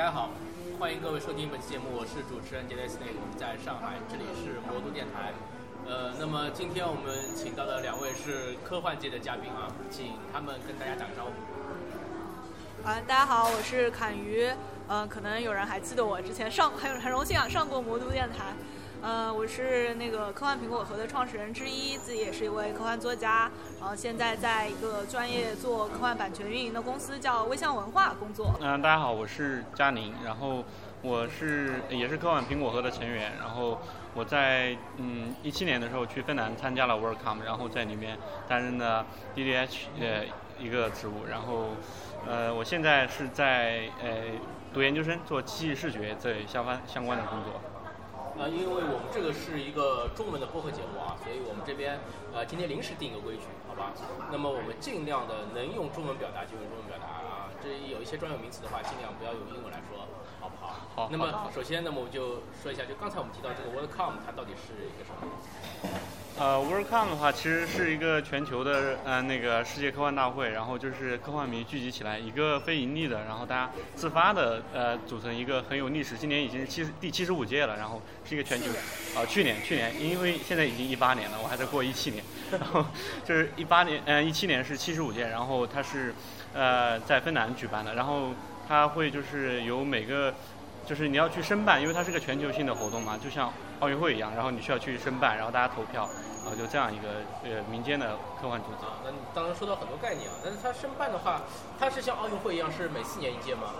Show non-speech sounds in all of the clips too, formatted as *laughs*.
大家好，欢迎各位收听本期节目，我是主持人杰雷斯内，我们在上海，这里是魔都电台。呃，那么今天我们请到的两位是科幻界的嘉宾啊，请他们跟大家打个招呼。啊，大家好，我是侃鱼。嗯、可能有人还记得我之前上很很荣幸啊上过魔都电台。呃，我是那个科幻苹果核的创始人之一，自己也是一位科幻作家，然后现在在一个专业做科幻版权运营的公司叫微象文化工作。嗯、大家好，我是佳宁，然后我是也是科幻苹果核的成员，然后我在嗯一七年的时候去芬兰参加了 WorldCom，然后在里面担任了 DDH 呃一个职务，然后呃我现在是在呃读研究生做机器视觉这相关相关的工作。呃，因为我们这个是一个中文的播客节目啊，所以我们这边呃今天临时定一个规矩，好吧？那么我们尽量的能用中文表达就用中文表达啊，这有一些专有名词的话，尽量不要用英文来说，好不好？好那么首先，那么我们就说一下，就刚才我们提到这个 WorldCom，它到底是一个什么意思？呃，WorldCon 的话，其实是一个全球的呃那个世界科幻大会，然后就是科幻迷聚集起来，一个非盈利的，然后大家自发的呃组成一个很有历史，今年已经是七十第七十五届了，然后是一个全球，啊、去年去年，因为现在已经一八年了，我还在过一七年，*laughs* 然后就是一八年，呃一七年是七十五届，然后它是呃在芬兰举办的，然后它会就是由每个就是你要去申办，因为它是个全球性的活动嘛，就像奥运会一样，然后你需要去申办，然后大家投票，然后就这样一个呃民间的科幻组织。啊，那你当然说到很多概念啊，但是它申办的话，它是像奥运会一样是每四年一届吗？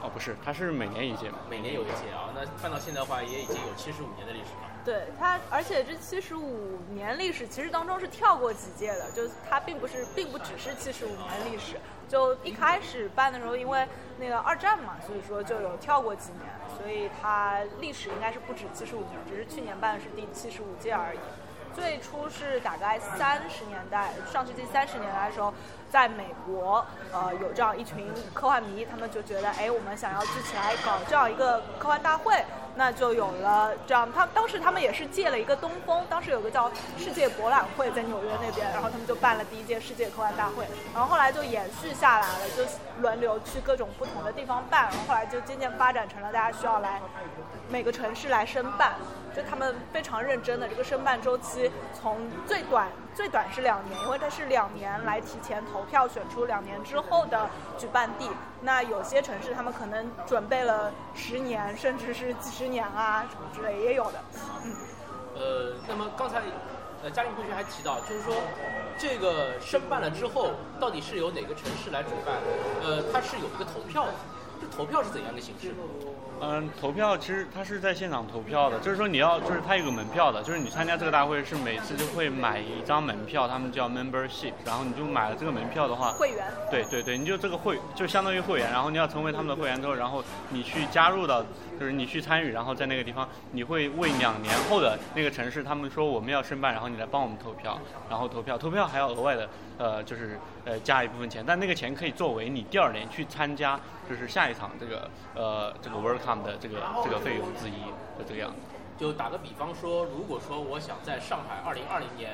哦，不是，它是每年一届嘛。每年有一届啊，那办到现在的话，也已经有七十五年的历史了。对它，而且这七十五年历史其实当中是跳过几届的，就它并不是，并不只是七十五年历史。就一开始办的时候，因为那个二战嘛，所以说就有跳过几年，所以它历史应该是不止七十五年，只是去年办的是第七十五届而已。最初是大概三十年代，上世纪三十年代的时候，在美国，呃，有这样一群科幻迷，他们就觉得，哎，我们想要聚起来搞这样一个科幻大会，那就有了这样。他当时他们也是借了一个东风，当时有个叫世界博览会在纽约那边，然后他们就办了第一届世界科幻大会，然后后来就延续下来了，就轮流去各种不同的地方办，然后后来就渐渐发展成了大家需要来每个城市来申办。就他们非常认真的这个申办周期，从最短最短是两年，因为它是两年来提前投票选出两年之后的举办地。那有些城市他们可能准备了十年，甚至是几十年啊什么之类也有的。嗯呃，那么刚才呃嘉玲同学还提到，就是说这个申办了之后，到底是由哪个城市来主办？呃，它是有一个投票的，这投票是怎样的形式？嗯，投票其实他是在现场投票的，就是说你要，就是他有个门票的，就是你参加这个大会是每次就会买一张门票，他们叫 membership，然后你就买了这个门票的话，会员。对对对，你就这个会就相当于会员，然后你要成为他们的会员之后，然后你去加入到，就是你去参与，然后在那个地方，你会为两年后的那个城市，他们说我们要申办，然后你来帮我们投票，然后投票，投票还要额外的，呃，就是呃加一部分钱，但那个钱可以作为你第二年去参加，就是下一场这个呃这个 WorldCom 的这个这个费用之一，就这个样子。就打个比方说，如果说我想在上海二零二零年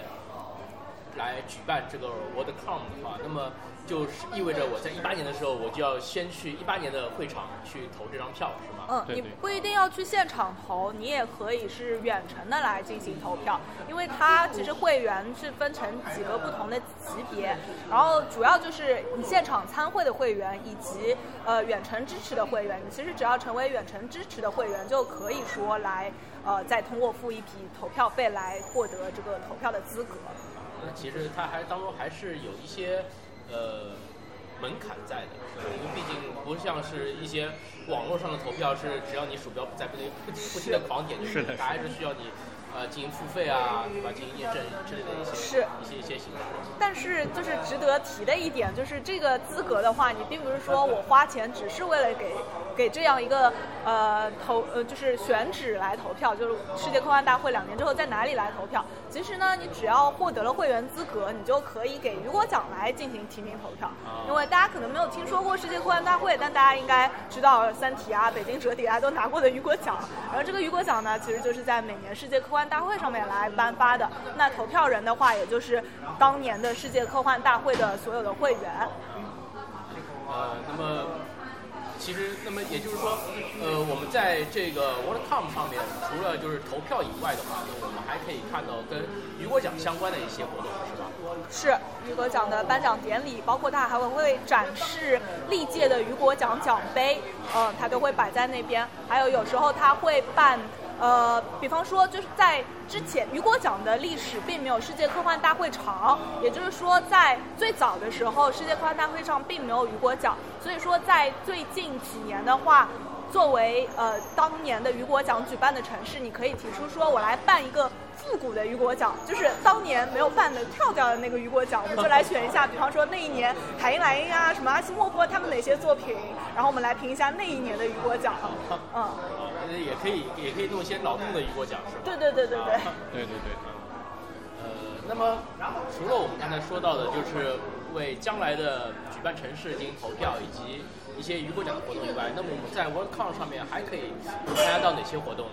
来举办这个 WorldCom 的话，那么就是意味着我在一八年的时候，我就要先去一八年的会场去投这张票，是吗？嗯，你不一定要去现场投，你也可以是远程的来进行投票，因为它其实会员是分成几个不同的级别，然后主要就是你现场参会的会员以及呃远程支持的会员，你其实只要成为远程支持的会员，就可以说来呃再通过付一笔投票费来获得这个投票的资格。那其实它还当中还是有一些呃门槛在的，是吧？因为毕竟不像是一些网络上的投票是只要你鼠标在不停不停不停的狂点就是的它还是需要你呃进行付费啊，对吧？进行验证之类的一些是一些一些形式。但是就是值得提的一点，就是这个资格的话，你并不是说我花钱只是为了给给这样一个呃投呃就是选址来投票，就是世界科幻大会两年之后在哪里来投票。其实呢，你只要获得了会员资格，你就可以给雨果奖来进行提名投票。因为大家可能没有听说过世界科幻大会，但大家应该知道《三体》啊、《北京折叠》啊都拿过的雨果奖。然后这个雨果奖呢，其实就是在每年世界科幻大会上面来颁发的。那投票人的话，也就是当年的世界科幻大会的所有的会员。呃，那么其实，那么也就是说，呃，我们在这个 WorldCom 上面，除了就是投票以外的话，那我们还可以看到跟雨果奖相关的一些活动，是吧？是雨果奖的颁奖典礼，包括它还会展示历届的雨果奖奖杯，嗯，它都会摆在那边。还有有时候它会办。呃，比方说，就是在之前，雨果奖的历史并没有世界科幻大会长，也就是说，在最早的时候，世界科幻大会上并没有雨果奖，所以说在最近几年的话。作为呃当年的雨果奖举办的城市，你可以提出说，我来办一个复古的雨果奖，就是当年没有办的跳掉的那个雨果奖，我们就来选一下，比方说那一年海因莱因啊，什么阿西莫夫他们哪些作品，然后我们来评一下那一年的雨果奖，嗯，也可以也可以弄一些脑洞的雨果奖，是吧？对对对对对，对对对。呃，那么除了我们刚才说到的，就是为将来的举办城市进行投票，以及。一些雨果奖的活动以外，那么我们在 WorldCon 上面还可以参加到哪些活动呢？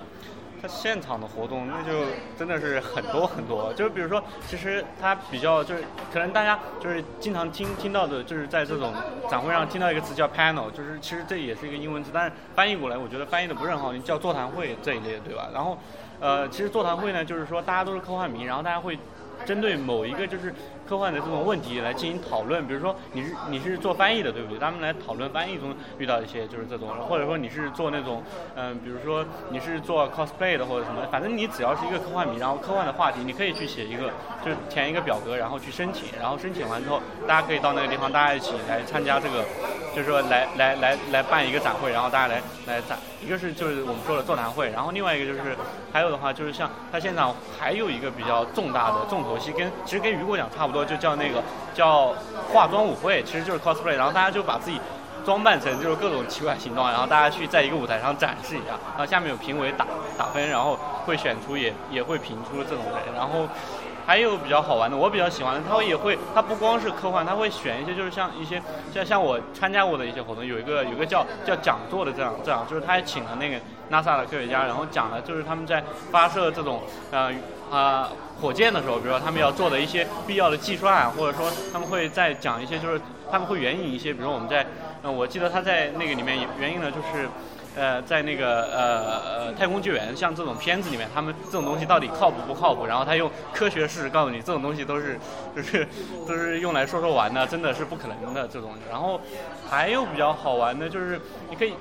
它现场的活动那就真的是很多很多，就是比如说，其实它比较就是可能大家就是经常听听到的，就是在这种展会上听到一个词叫 panel，就是其实这也是一个英文词，但是翻译过来我觉得翻译的不是很好，你叫座谈会这一类，对吧？然后，呃，其实座谈会呢，就是说大家都是科幻迷，然后大家会针对某一个就是。科幻的这种问题来进行讨论，比如说你是你是做翻译的，对不对？他们来讨论翻译中遇到一些就是这种，或者说你是做那种，嗯，比如说你是做 cosplay 的或者什么，反正你只要是一个科幻迷，然后科幻的话题，你可以去写一个，就是填一个表格，然后去申请，然后申请完之后，大家可以到那个地方，大家一起来参加这个，就是说来来来来办一个展会，然后大家来来展，一个是就是我们说的座谈会，然后另外一个就是还有的话就是像它现场还有一个比较重大的重头戏，跟其实跟雨果奖差不多。就叫那个叫化妆舞会，其实就是 cosplay，然后大家就把自己装扮成就是各种奇怪形状，然后大家去在一个舞台上展示一下，然后下面有评委打打分，然后会选出也也会评出这种人，然后还有比较好玩的，我比较喜欢的，他也会他不光是科幻，他会选一些就是像一些像像我参加过的一些活动，有一个有个叫叫讲座的这样这样，就是他还请了那个 NASA 的科学家，然后讲了就是他们在发射这种呃啊。火箭的时候，比如说他们要做的一些必要的计算，或者说他们会再讲一些，就是他们会援引一些，比如我们在，呃，我记得他在那个里面援引的就是，呃，在那个呃呃太空救援像这种片子里面，他们这种东西到底靠谱不靠谱？然后他用科学事实告诉你，这种东西都是就是都是用来说说玩的，真的是不可能的这种。然后还有比较好玩的就是你可以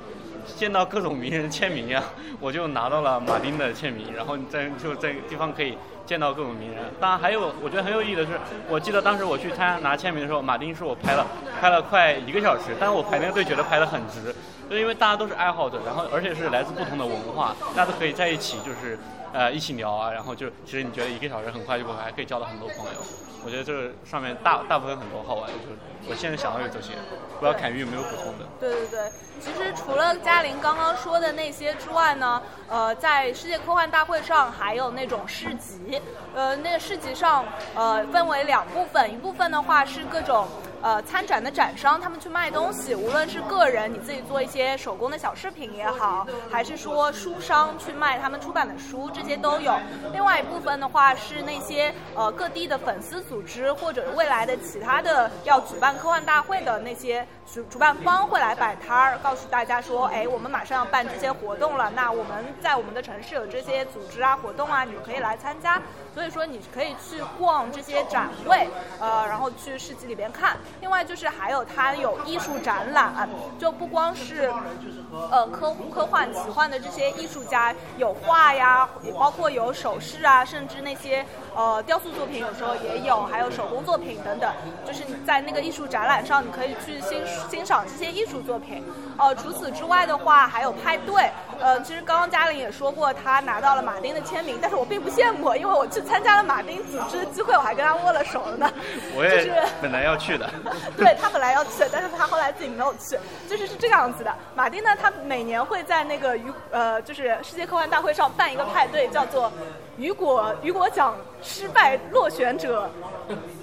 见到各种名人签名呀，*laughs* 我就拿到了马丁的签名，然后你在就在地方可以。见到各种名人，当然还有我觉得很有意义的是，我记得当时我去参加拿签名的时候，马丁是我拍了拍了快一个小时，但是我排那个队觉得排的很值，就因为大家都是爱好者，然后而且是来自不同的文化，大家都可以在一起就是呃一起聊啊，然后就其实你觉得一个小时很快就过，还可以交到很多朋友，我觉得这个上面大大部分很多好玩的，就是我现在想到有这些，不知道凯宇有没有补充的？对对对，其实除了嘉玲刚刚说的那些之外呢，呃，在世界科幻大会上还有那种市集，呃，那个市集上呃分为两部分，一部分的话是各种。呃，参展的展商他们去卖东西，无论是个人你自己做一些手工的小饰品也好，还是说书商去卖他们出版的书，这些都有。另外一部分的话是那些呃各地的粉丝组织，或者未来的其他的要举办科幻大会的那些主主办方会来摆摊儿，告诉大家说，哎，我们马上要办这些活动了，那我们在我们的城市有这些组织啊活动啊，你可以来参加。所以说，你可以去逛这些展会，呃，然后去市集里边看。另外就是还有它有艺术展览，就不光是，呃，科科幻、奇幻的这些艺术家有画呀，也包括有首饰啊，甚至那些呃雕塑作品有时候也有，还有手工作品等等。就是你在那个艺术展览上，你可以去欣欣赏这些艺术作品。呃，除此之外的话，还有派对。呃，其实刚刚嘉玲也说过，她拿到了马丁的签名，但是我并不羡慕，因为我去参加了马丁组织的机会，我还跟他握了手了呢。我也本来要去的。*laughs* 对他本来要去，但是他后来自己没有去，就是是这个样子的。马丁呢，他每年会在那个娱呃，就是世界科幻大会上办一个派对，叫做雨果雨果奖失败落选者。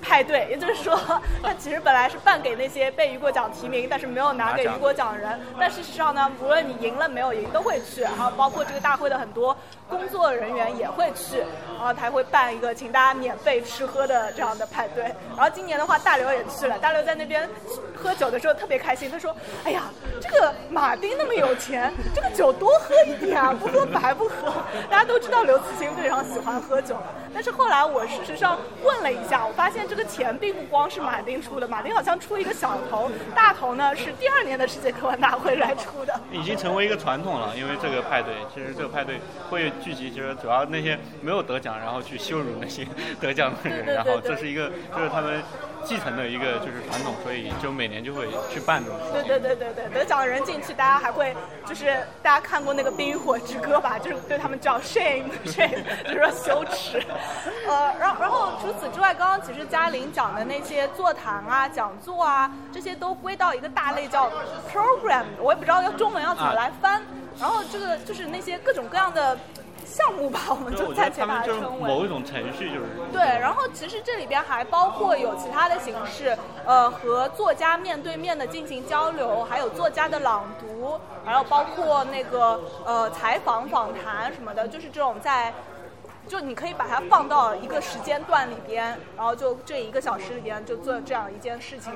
派对，也就是说，他其实本来是办给那些被雨果奖提名但是没有拿给雨果奖的人。但事实上呢，无论你赢了没有赢，都会去。然后包括这个大会的很多工作人员也会去，然后他会办一个请大家免费吃喝的这样的派对。然后今年的话，大刘也去了，大刘在那边喝酒的时候特别开心，他说：“哎呀，这个马丁那么有钱，这个酒多喝一点啊，不喝白不喝。*laughs* ”大家都知道刘慈欣非常喜欢喝酒，但是后来我事实上问了一下，我发现这个钱并不光是马丁出的，马丁好像出一个小头，大头呢是第二年的世界科幻大会来出的。已经成为一个传统了，因为这个派对，其实这个派对会聚集，就是主要那些没有得奖，然后去羞辱那些 *laughs* 得奖的人，然后这是一个就是他们继承的一个就是传统，所以就每年就会去办这种。对对对对对，得奖的人进去，大家还会就是大家看过那个《冰与火之歌》吧？就是对他们叫 shame *laughs* shame，就是说羞耻。呃，然后然后除此之外，刚刚其实嘉玲讲的那些座谈啊、讲座啊，这些都归到一个大类叫 program，我也不知道要中文要怎么来翻。然后这个就是那些各种各样的项目吧，我们就暂且把它称为。某一种程序，就是对，然后其实这里边还包括有其他的形式，呃，和作家面对面的进行交流，还有作家的朗读，还有包括那个呃采访、访谈什么的，就是这种在。就你可以把它放到一个时间段里边，然后就这一个小时里边就做这样一件事情。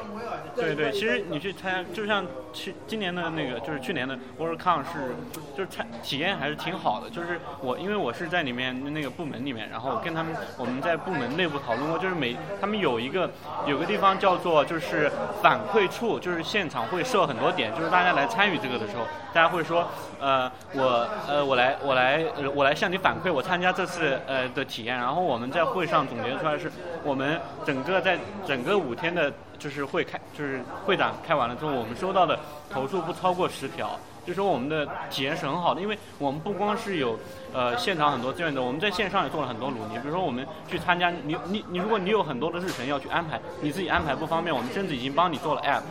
对对，其实你去参加，就像去今年的那个，就是去年的 WorldCon 是，就是参体验还是挺好的。就是我因为我是在里面那个部门里面，然后跟他们我们在部门内部讨论过，就是每他们有一个有个地方叫做就是反馈处，就是现场会设很多点，就是大家来参与这个的时候，大家会说，呃，我呃我来我来呃我来向你反馈，我参加这次呃的体验，然后我们在会上总结出来是我们整个在整个五天的。就是会开，就是会长开完了之后，我们收到的投诉不超过十条，就说我们的体验是很好的，因为我们不光是有呃现场很多志愿者，我们在线上也做了很多努力。比如说我们去参加，你你你，如果你有很多的日程要去安排，你自己安排不方便，我们甚至已经帮你做了 app，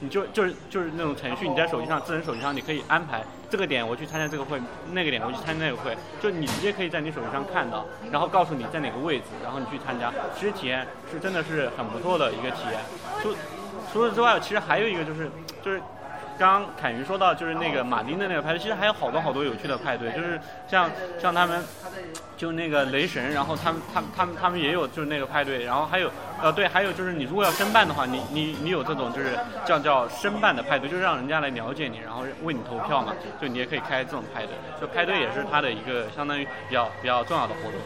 你就就是就是那种程序，你在手机上智能手机上你可以安排这个点我去参加这个会，那个点我去参加那个会，就你直接可以在你手机上看到，然后告诉你在哪个位置，然后你去参加，其实体验是真的是很不错的一个体验。除除此之外，其实还有一个就是就是。刚凯云说到，就是那个马丁的那个派对，其实还有好多好多有趣的派对，就是像像他们，就那个雷神，然后他们他们他们他们也有就是那个派对，然后还有呃对，还有就是你如果要申办的话，你你你有这种就是叫叫申办的派对，就是让人家来了解你，然后为你投票嘛，就你也可以开这种派对，就派对也是他的一个相当于比较比较重要的活动。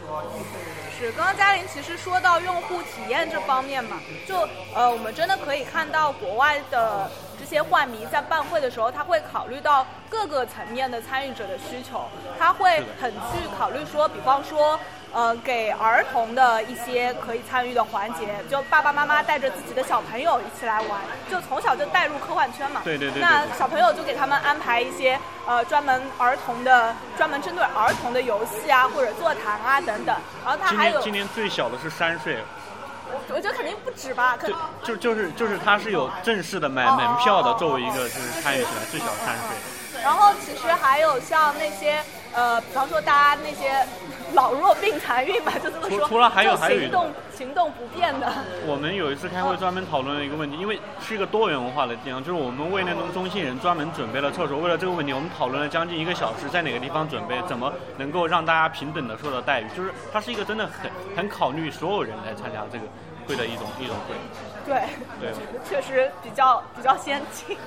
是，刚刚嘉玲其实说到用户体验这方面嘛，就呃我们真的可以看到国外的。这些幻迷在办会的时候，他会考虑到各个层面的参与者的需求，他会很去考虑说，比方说，呃，给儿童的一些可以参与的环节，就爸爸妈妈带着自己的小朋友一起来玩，就从小就带入科幻圈嘛。对对对。那小朋友就给他们安排一些呃专门儿童的、专门针对儿童的游戏啊，或者座谈啊等等。然后他还有今年最小的是三岁。我觉得肯定不止吧，可能就就是就是他是有正式的买门票的，作为一个就是参与起来最小三岁。然后其实还有像那些呃，比方说大家那些老弱病残孕吧，就这么说，除了还有还有行动行动不便的。我们有一次开会专门讨论了一个问题，因为是一个多元文化的地方，就是我们为那种中性人专门准备了厕所。为了这个问题，我们讨论了将近一个小时，在哪个地方准备，怎么能够让大家平等的受到待遇。就是它是一个真的很很考虑所有人来参加这个。会的一种一种会，对对，确实比较比较先进。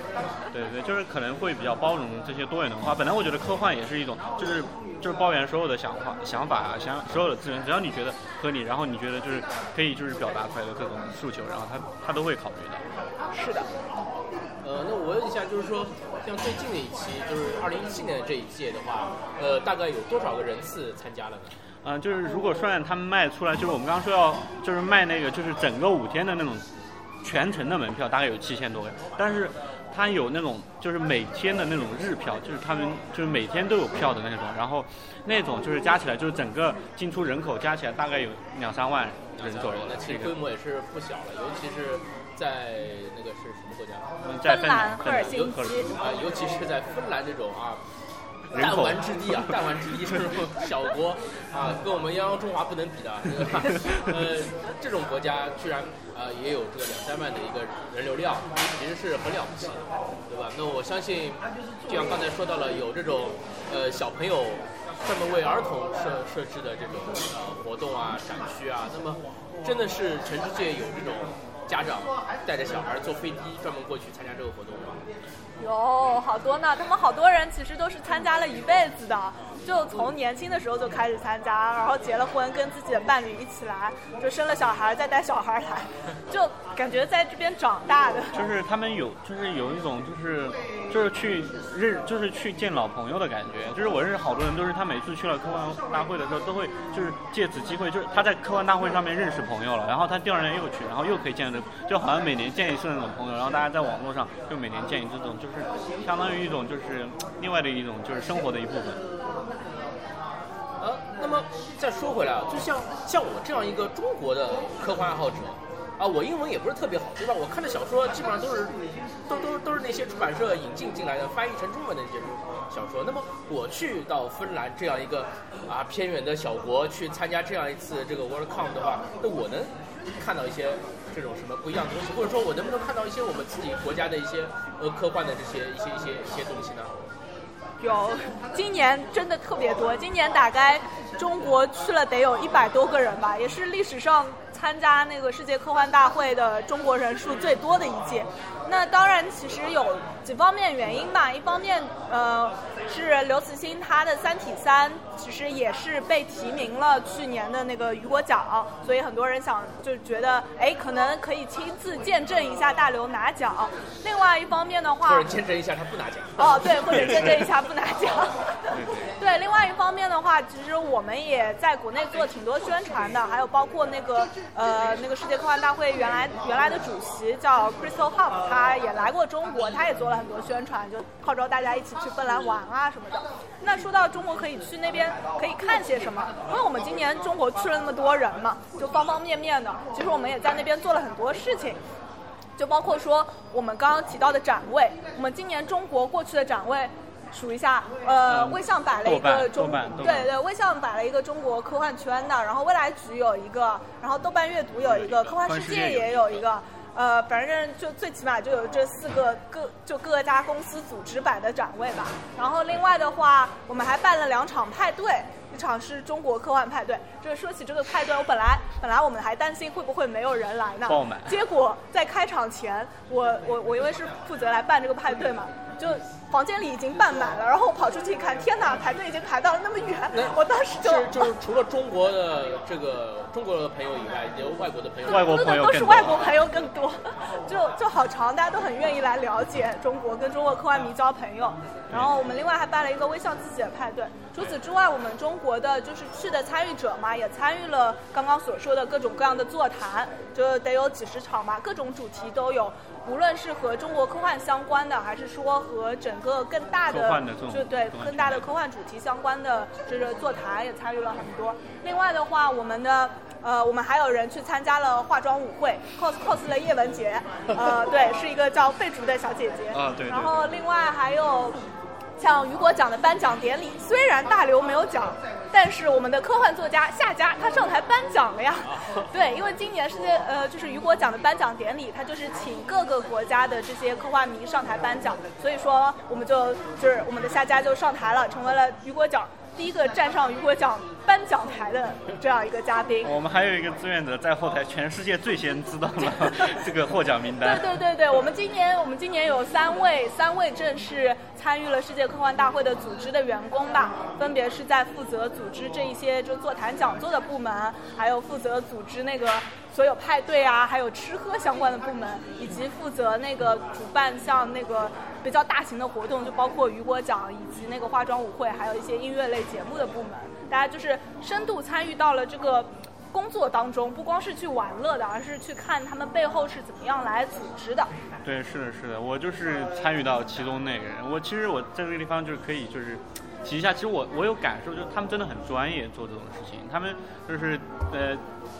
对对，就是可能会比较包容这些多元的文化。本来我觉得科幻也是一种，就是就是包圆所有的想法想法啊，想所有的资源，只要你觉得合理，然后你觉得就是可以就是表达出来的各种诉求，然后他他都会考虑的。是的。呃，那我问一下，就是说像最近的一期，就是二零一七年的这一届的话，呃，大概有多少个人次参加了呢？嗯，就是如果算他们卖出来，就是我们刚刚说要，就是卖那个，就是整个五天的那种全程的门票，大概有七千多个。但是它有那种就是每天的那种日票，就是他们就是每天都有票的那种。然后那种就是加起来，就是整个进出人口加起来大概有两三万人左右。那其实规模也是不小了，尤其是在那个是什么国家？在芬兰赫尔辛基啊，尤其是在芬兰这种啊。弹丸之地啊，*laughs* 弹丸之地这种小国啊，跟我们泱泱中华不能比的，对吧？呃，这种国家居然呃也有这个两三万的一个人流量，其实是很了不起的，对吧？那我相信，就像刚才说到了，有这种呃小朋友专门为儿童设设置的这种呃活动啊、展区啊，那么真的是全世界有这种家长带着小孩坐飞机专门过去参加这个活动吗？有好多呢，他们好多人其实都是参加了一辈子的，就从年轻的时候就开始参加，然后结了婚，跟自己的伴侣一起来，就生了小孩再带小孩来，就感觉在这边长大的。就是他们有，就是有一种，就是就是去认，就是去见老朋友的感觉。就是我认识好多人，都是他每次去了科幻大会的时候，都会就是借此机会，就是他在科幻大会上面认识朋友了，然后他第二年又去，然后又可以见到，就好像每年见一次那种朋友，然后大家在网络上就每年见一次，这种就是是相当于一种就是另外的一种就是生活的一部分。呃，那么再说回来啊，就像像我这样一个中国的科幻爱好者，啊，我英文也不是特别好，对吧？我看的小说基本上都是都都都是那些出版社引进进来的，翻译成中文的那些小说。那么我去到芬兰这样一个啊偏远的小国去参加这样一次这个 WorldCon 的话，那我能看到一些这种什么不一样的东西，或者说我能不能看到一些我们自己国家的一些呃科幻的这些一些一些一些东西呢？有，今年真的特别多。今年大概中国去了得有一百多个人吧，也是历史上参加那个世界科幻大会的中国人数最多的一届。那当然，其实有几方面原因吧。一方面，呃，是刘慈欣他的《三体三》其实也是被提名了去年的那个雨果奖，所以很多人想就觉得，哎，可能可以亲自见证一下大刘拿奖。另外一方面的话，或者见证一下他不拿奖。哦，对，或者见证一下不拿奖。对，另外一方面的话，其实我们也在国内做挺多宣传的，还有包括那个呃那个世界科幻大会原来原来的主席叫 Crystal Huff，他也来过中国，他也做了很多宣传，就号召大家一起去芬兰玩啊什么的。那说到中国可以去那边可以看些什么？因为我们今年中国去了那么多人嘛，就方方面面的，其实我们也在那边做了很多事情。就包括说我们刚刚提到的展位，我们今年中国过去的展位，数一下，呃，微象摆了一个中，对对，微象摆了一个中国科幻圈的，然后未来局有一个，然后豆瓣阅读有一个，科幻世界也有一个，呃，反正就最起码就有这四个各就各家公司组织摆的展位吧。然后另外的话，我们还办了两场派对。一场是中国科幻派对，就是说起这个派对，我本来本来我们还担心会不会没有人来呢，结果在开场前，我我我因为是负责来办这个派对嘛，就房间里已经办满了，然后我跑出去一看，天哪，排队已经排到了那么远，我当时就就是除了中国的这个中国的朋友以外，有外国的朋友，外国朋友都是外国朋友更多，就就好长，大家都很愿意来了解中国，跟中国科幻迷交朋友。然后我们另外还办了一个微笑自己的派对。除此之外，我们中国的就是去的参与者嘛，也参与了刚刚所说的各种各样的座谈，就得有几十场嘛，各种主题都有。无论是和中国科幻相关的，还是说和整个更大的，就对更大的科幻主题相关的这个座谈也参与了很多。另外的话，我们的呃，我们还有人去参加了化妆舞会，cos cos 了叶文洁，呃，对，是一个叫费竹的小姐姐。啊，对。然后另外还有。像雨果奖的颁奖典礼，虽然大刘没有奖，但是我们的科幻作家夏家他上台颁奖了呀。*laughs* 对，因为今年世界呃就是雨果奖的颁奖典礼，他就是请各个国家的这些科幻迷上台颁奖，所以说我们就就是我们的夏家就上台了，成为了雨果奖。第一个站上雨果奖颁奖台的这样一个嘉宾，我们还有一个志愿者在后台，全世界最先知道了 *laughs* 这个获奖名单。对对对对，我们今年我们今年有三位三位正式参与了世界科幻大会的组织的员工吧，分别是在负责组织这一些就座谈讲座的部门，还有负责组织那个。所有派对啊，还有吃喝相关的部门，以及负责那个主办像那个比较大型的活动，就包括雨果奖以及那个化妆舞会，还有一些音乐类节目的部门，大家就是深度参与到了这个工作当中，不光是去玩乐的，而是去看他们背后是怎么样来组织的。对，是的，是的，我就是参与到其中那个人。我其实我在这个地方就是可以就是提一下，其实我我有感受，就是他们真的很专业做这种事情，他们就是呃。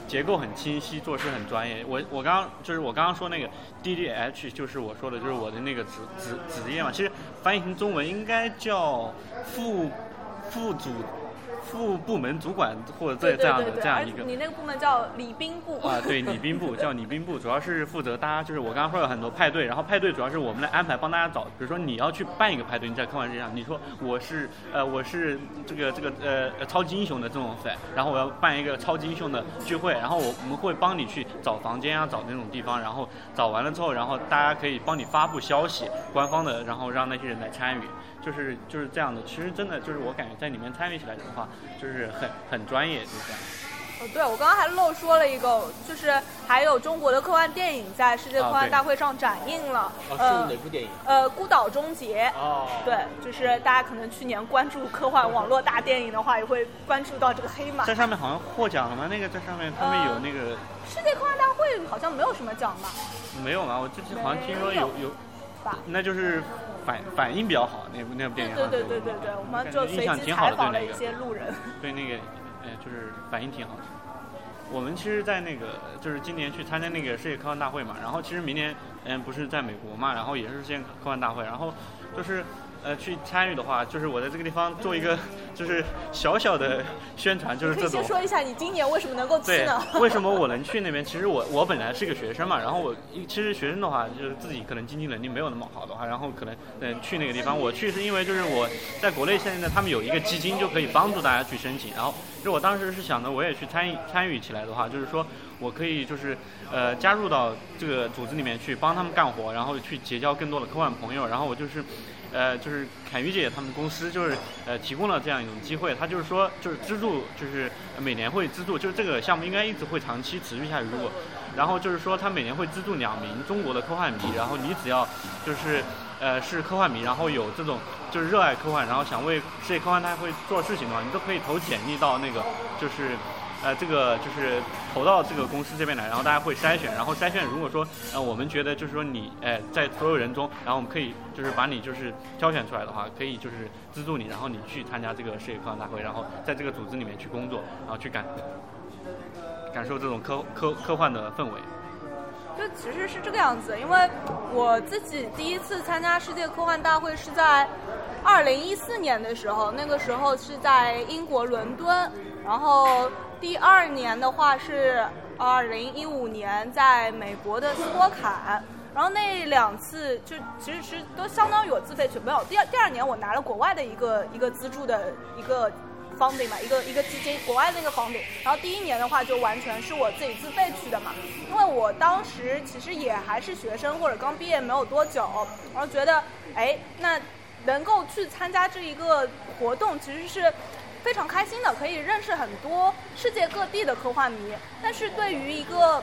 结构很清晰，做事很专业。我我刚刚就是我刚刚说那个 D D H，就是我说的，就是我的那个职职职业嘛。其实翻译成中文应该叫副副组副部门主管或者这这样的这样一个你那个部门叫礼宾部。啊，对，*laughs* 礼宾部叫礼宾部，主要是负责大家就是我刚刚说了很多派对，然后派对主要是我们来安排，帮大家找，比如说你要去办一个派对，你在科幻世界上，你说我是呃我是这个这个呃呃超级英雄的这种粉，然后我要办一个超级英雄的聚会，然后我我们会帮你去找房间啊，找那种地方，然后找完了之后，然后大家可以帮你发布消息，官方的，然后让那些人来参与。就是就是这样的，其实真的就是我感觉在里面参与起来的话，就是很很专业，就是这样。哦，对，我刚刚还漏说了一个，就是还有中国的科幻电影在世界科幻大会上展映了。哦，呃是哪部电影？呃，《孤岛终结》。哦，对，就是大家可能去年关注科幻网络大电影的话，也会关注到这个黑马。在上面好像获奖了吗？那个在上面他们有那个、世界科幻大会好像没有什么奖吧？没有吗？我之前好像听说有有有，吧？那就是反反应比较好，那部那部电影好对。对对对对，我们就随机采访了一些路人。*laughs* 对那个，呃，就是反应挺好的。我们其实，在那个就是今年去参加那个世界科幻大会嘛，然后其实明年嗯不是在美国嘛，然后也是世界科幻大会，然后就是呃去参与的话，就是我在这个地方做一个 *laughs* 就是小小的宣传，就是这种可以先。说一下你今年为什么能够去对呢？，为什么我能去那边？其实我我本来是个学生嘛，然后我其实学生的话，就是自己可能经济能力没有那么好的话，然后可能嗯去那个地方，我去是因为就是我在国内现在他们有一个基金就可以帮助大家去申请，然后就我当时是想着我也去参与参与起来的话，就是说我可以就是呃加入到这个组织里面去帮他们干活，然后去结交更多的科幻朋友，然后我就是。呃，就是凯宇姐他们公司就是呃提供了这样一种机会，他就是说就是资助，就是每年会资助，就是这个项目应该一直会长期持续下去。如果，然后就是说他每年会资助两名中国的科幻迷，然后你只要就是呃是科幻迷，然后有这种就是热爱科幻，然后想为世界科幻大会做事情的话，你都可以投简历到那个就是。呃，这个就是投到这个公司这边来，然后大家会筛选，然后筛选如果说呃我们觉得就是说你呃在所有人中，然后我们可以就是把你就是挑选出来的话，可以就是资助你，然后你去参加这个世界科幻大会，然后在这个组织里面去工作，然后去感感受这种科科科幻的氛围。就其实是这个样子，因为我自己第一次参加世界科幻大会是在二零一四年的时候，那个时候是在英国伦敦，然后第二年的话是二零一五年在美国的斯托坎。然后那两次就其实是都相当于我自费去，没有第二第二年我拿了国外的一个一个资助的一个 funding 嘛，一个一个基金，国外的那个 funding。然后第一年的话就完全是我自己自费去的嘛，因为我当时其实也还是学生或者刚毕业没有多久，然后觉得哎，那能够去参加这一个活动其实是。非常开心的，可以认识很多世界各地的科幻迷。但是对于一个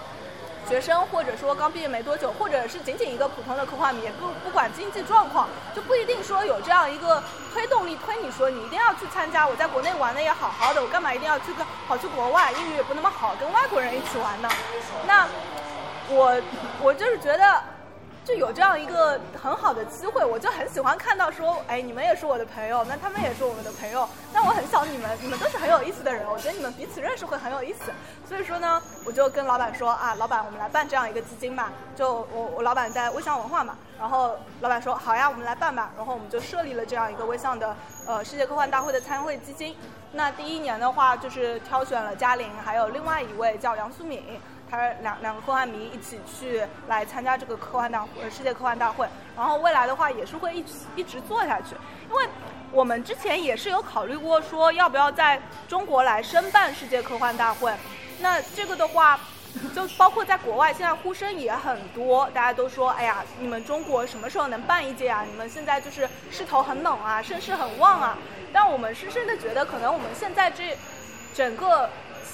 学生，或者说刚毕业没多久，或者是仅仅一个普通的科幻迷，不不管经济状况，就不一定说有这样一个推动力推你说你一定要去参加。我在国内玩的也好好的，我干嘛一定要去个跑去国外？英语也不那么好，跟外国人一起玩呢？那我我就是觉得。就有这样一个很好的机会，我就很喜欢看到说，哎，你们也是我的朋友，那他们也是我们的朋友，那我很想你们，你们都是很有意思的人，我觉得你们彼此认识会很有意思。所以说呢，我就跟老板说啊，老板，我们来办这样一个基金吧。就我我老板在微象文化嘛，然后老板说好呀，我们来办吧。然后我们就设立了这样一个微象的呃世界科幻大会的参会基金。那第一年的话，就是挑选了嘉玲，还有另外一位叫杨苏敏。他两两个科幻迷一起去来参加这个科幻大会，世界科幻大会。然后未来的话也是会一起一直做下去，因为我们之前也是有考虑过说要不要在中国来申办世界科幻大会。那这个的话，就包括在国外，现在呼声也很多，大家都说，哎呀，你们中国什么时候能办一届啊？你们现在就是势头很猛啊，声势很旺啊。但我们深深的觉得，可能我们现在这整个。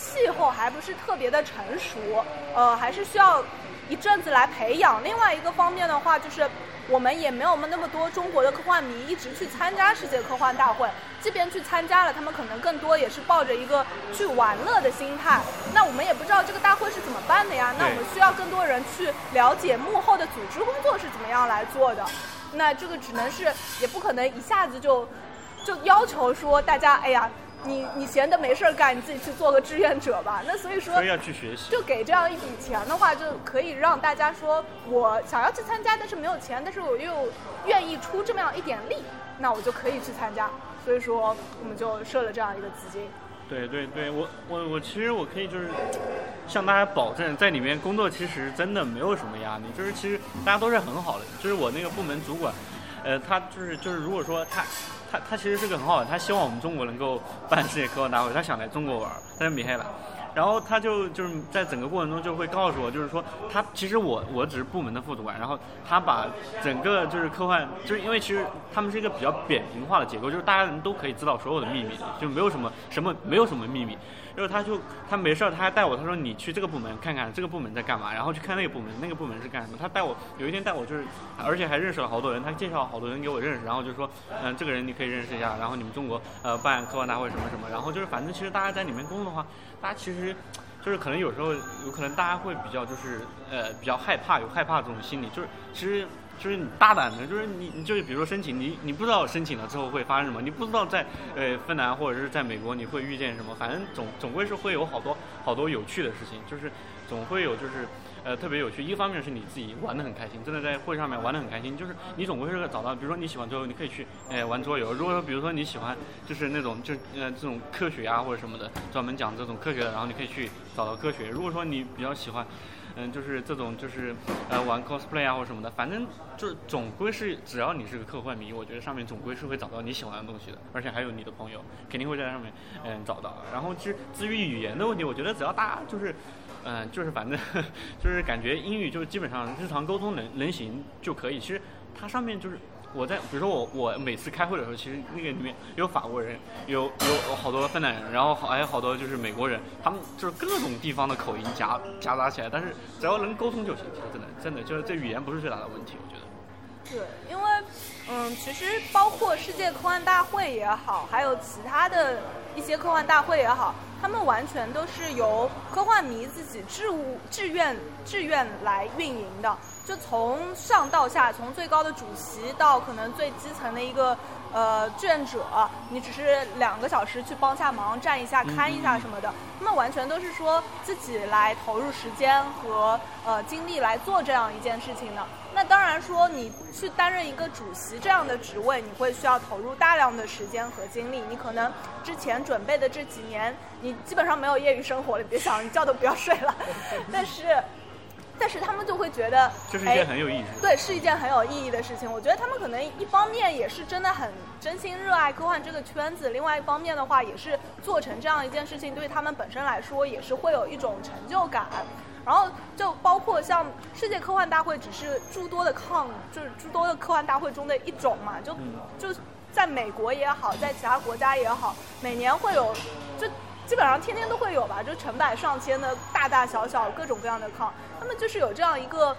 气候还不是特别的成熟，呃，还是需要一阵子来培养。另外一个方面的话，就是我们也没有那么多中国的科幻迷一直去参加世界科幻大会，即便去参加了，他们可能更多也是抱着一个去玩乐的心态。那我们也不知道这个大会是怎么办的呀？那我们需要更多人去了解幕后的组织工作是怎么样来做的。那这个只能是，也不可能一下子就就要求说大家，哎呀。你你闲的没事儿干，你自己去做个志愿者吧。那所以说，所以要去学习。就给这样一笔钱的话，就可以让大家说，我想要去参加，但是没有钱，但是我又愿意出这么样一点力，那我就可以去参加。所以说，我们就设了这样一个资金。对对对，我我我其实我可以就是向大家保证，在里面工作其实真的没有什么压力，就是其实大家都是很好的。就是我那个部门主管，呃，他就是就是如果说他他他其实是个很好的，他希望我们中国能够办世界科幻大会，他想来中国玩，但是没来。然后他就就是在整个过程中就会告诉我，就是说他其实我我只是部门的副主管，然后他把整个就是科幻，就是因为其实他们是一个比较扁平化的结构，就是大家人都可以知道所有的秘密，就没有什么什么没有什么秘密。然后他就他没事儿，他还带我，他说你去这个部门看看这个部门在干嘛，然后去看那个部门，那个部门是干什么。他带我有一天带我就是，而且还认识了好多人，他介绍好多人给我认识，然后就说嗯这个人你可以认识一下，然后你们中国呃办科幻大会什么什么，然后就是反正其实大家在里面工作的话，他其实。就是可能有时候有可能大家会比较就是呃比较害怕有害怕这种心理，就是其实就是你大胆的，就是你你就是比如说申请你你不知道申请了之后会发生什么，你不知道在呃芬兰或者是在美国你会遇见什么，反正总总归是会有好多好多有趣的事情，就是总会有就是。呃，特别有趣。一方面是你自己玩的很开心，真的在会上面玩的很开心。就是你总归是找到，比如说你喜欢桌游，你可以去哎玩桌游。如果说比如说你喜欢就是那种就呃这种科学啊或者什么的，专门讲这种科学的，然后你可以去找到科学。如果说你比较喜欢，嗯，就是这种就是呃玩 cosplay 啊或者什么的，反正就总归是只要你是个科幻迷，我觉得上面总归是会找到你喜欢的东西的，而且还有你的朋友肯定会在上面嗯找到。然后至至于语言的问题，我觉得只要大家就是。嗯，就是反正就是感觉英语就是基本上日常沟通能能行就可以。其实它上面就是我在比如说我我每次开会的时候，其实那个里面有法国人，有有好多芬兰人，然后还有好多就是美国人，他们就是各种地方的口音夹夹杂起来，但是只要能沟通就行。其实真的真的就是这语言不是最大的问题，我觉得。对，因为嗯，其实包括世界科幻大会也好，还有其他的一些科幻大会也好。他们完全都是由科幻迷自己志务、志愿、志愿来运营的，就从上到下，从最高的主席到可能最基层的一个呃志愿者，你只是两个小时去帮下忙、站一下、看一下什么的，他们完全都是说自己来投入时间和呃精力来做这样一件事情的。那当然说，你去担任一个主席这样的职位，你会需要投入大量的时间和精力。你可能之前准备的这几年，你基本上没有业余生活了，别想，你觉都不要睡了。但是，但是他们就会觉得，这是一件很有意义。对，是一件很有意义的事情。我觉得他们可能一方面也是真的很真心热爱科幻这个圈子，另外一方面的话，也是做成这样一件事情，对他们本身来说也是会有一种成就感。然后就包括像世界科幻大会，只是诸多的抗，就是诸多的科幻大会中的一种嘛。就就在美国也好，在其他国家也好，每年会有，就基本上天天都会有吧，就成百上千的大大小小各种各样的抗，他们就是有这样一个。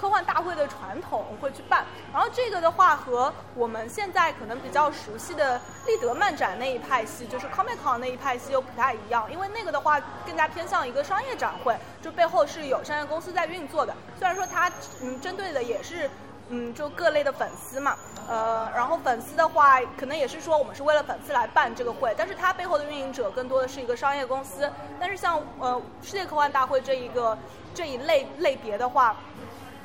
科幻大会的传统会去办，然后这个的话和我们现在可能比较熟悉的立德漫展那一派系，就是 Comic Con 那一派系又不太一样，因为那个的话更加偏向一个商业展会，就背后是有商业公司在运作的。虽然说它嗯针对的也是嗯就各类的粉丝嘛，呃，然后粉丝的话可能也是说我们是为了粉丝来办这个会，但是它背后的运营者更多的是一个商业公司。但是像呃世界科幻大会这一个这一类类别的话。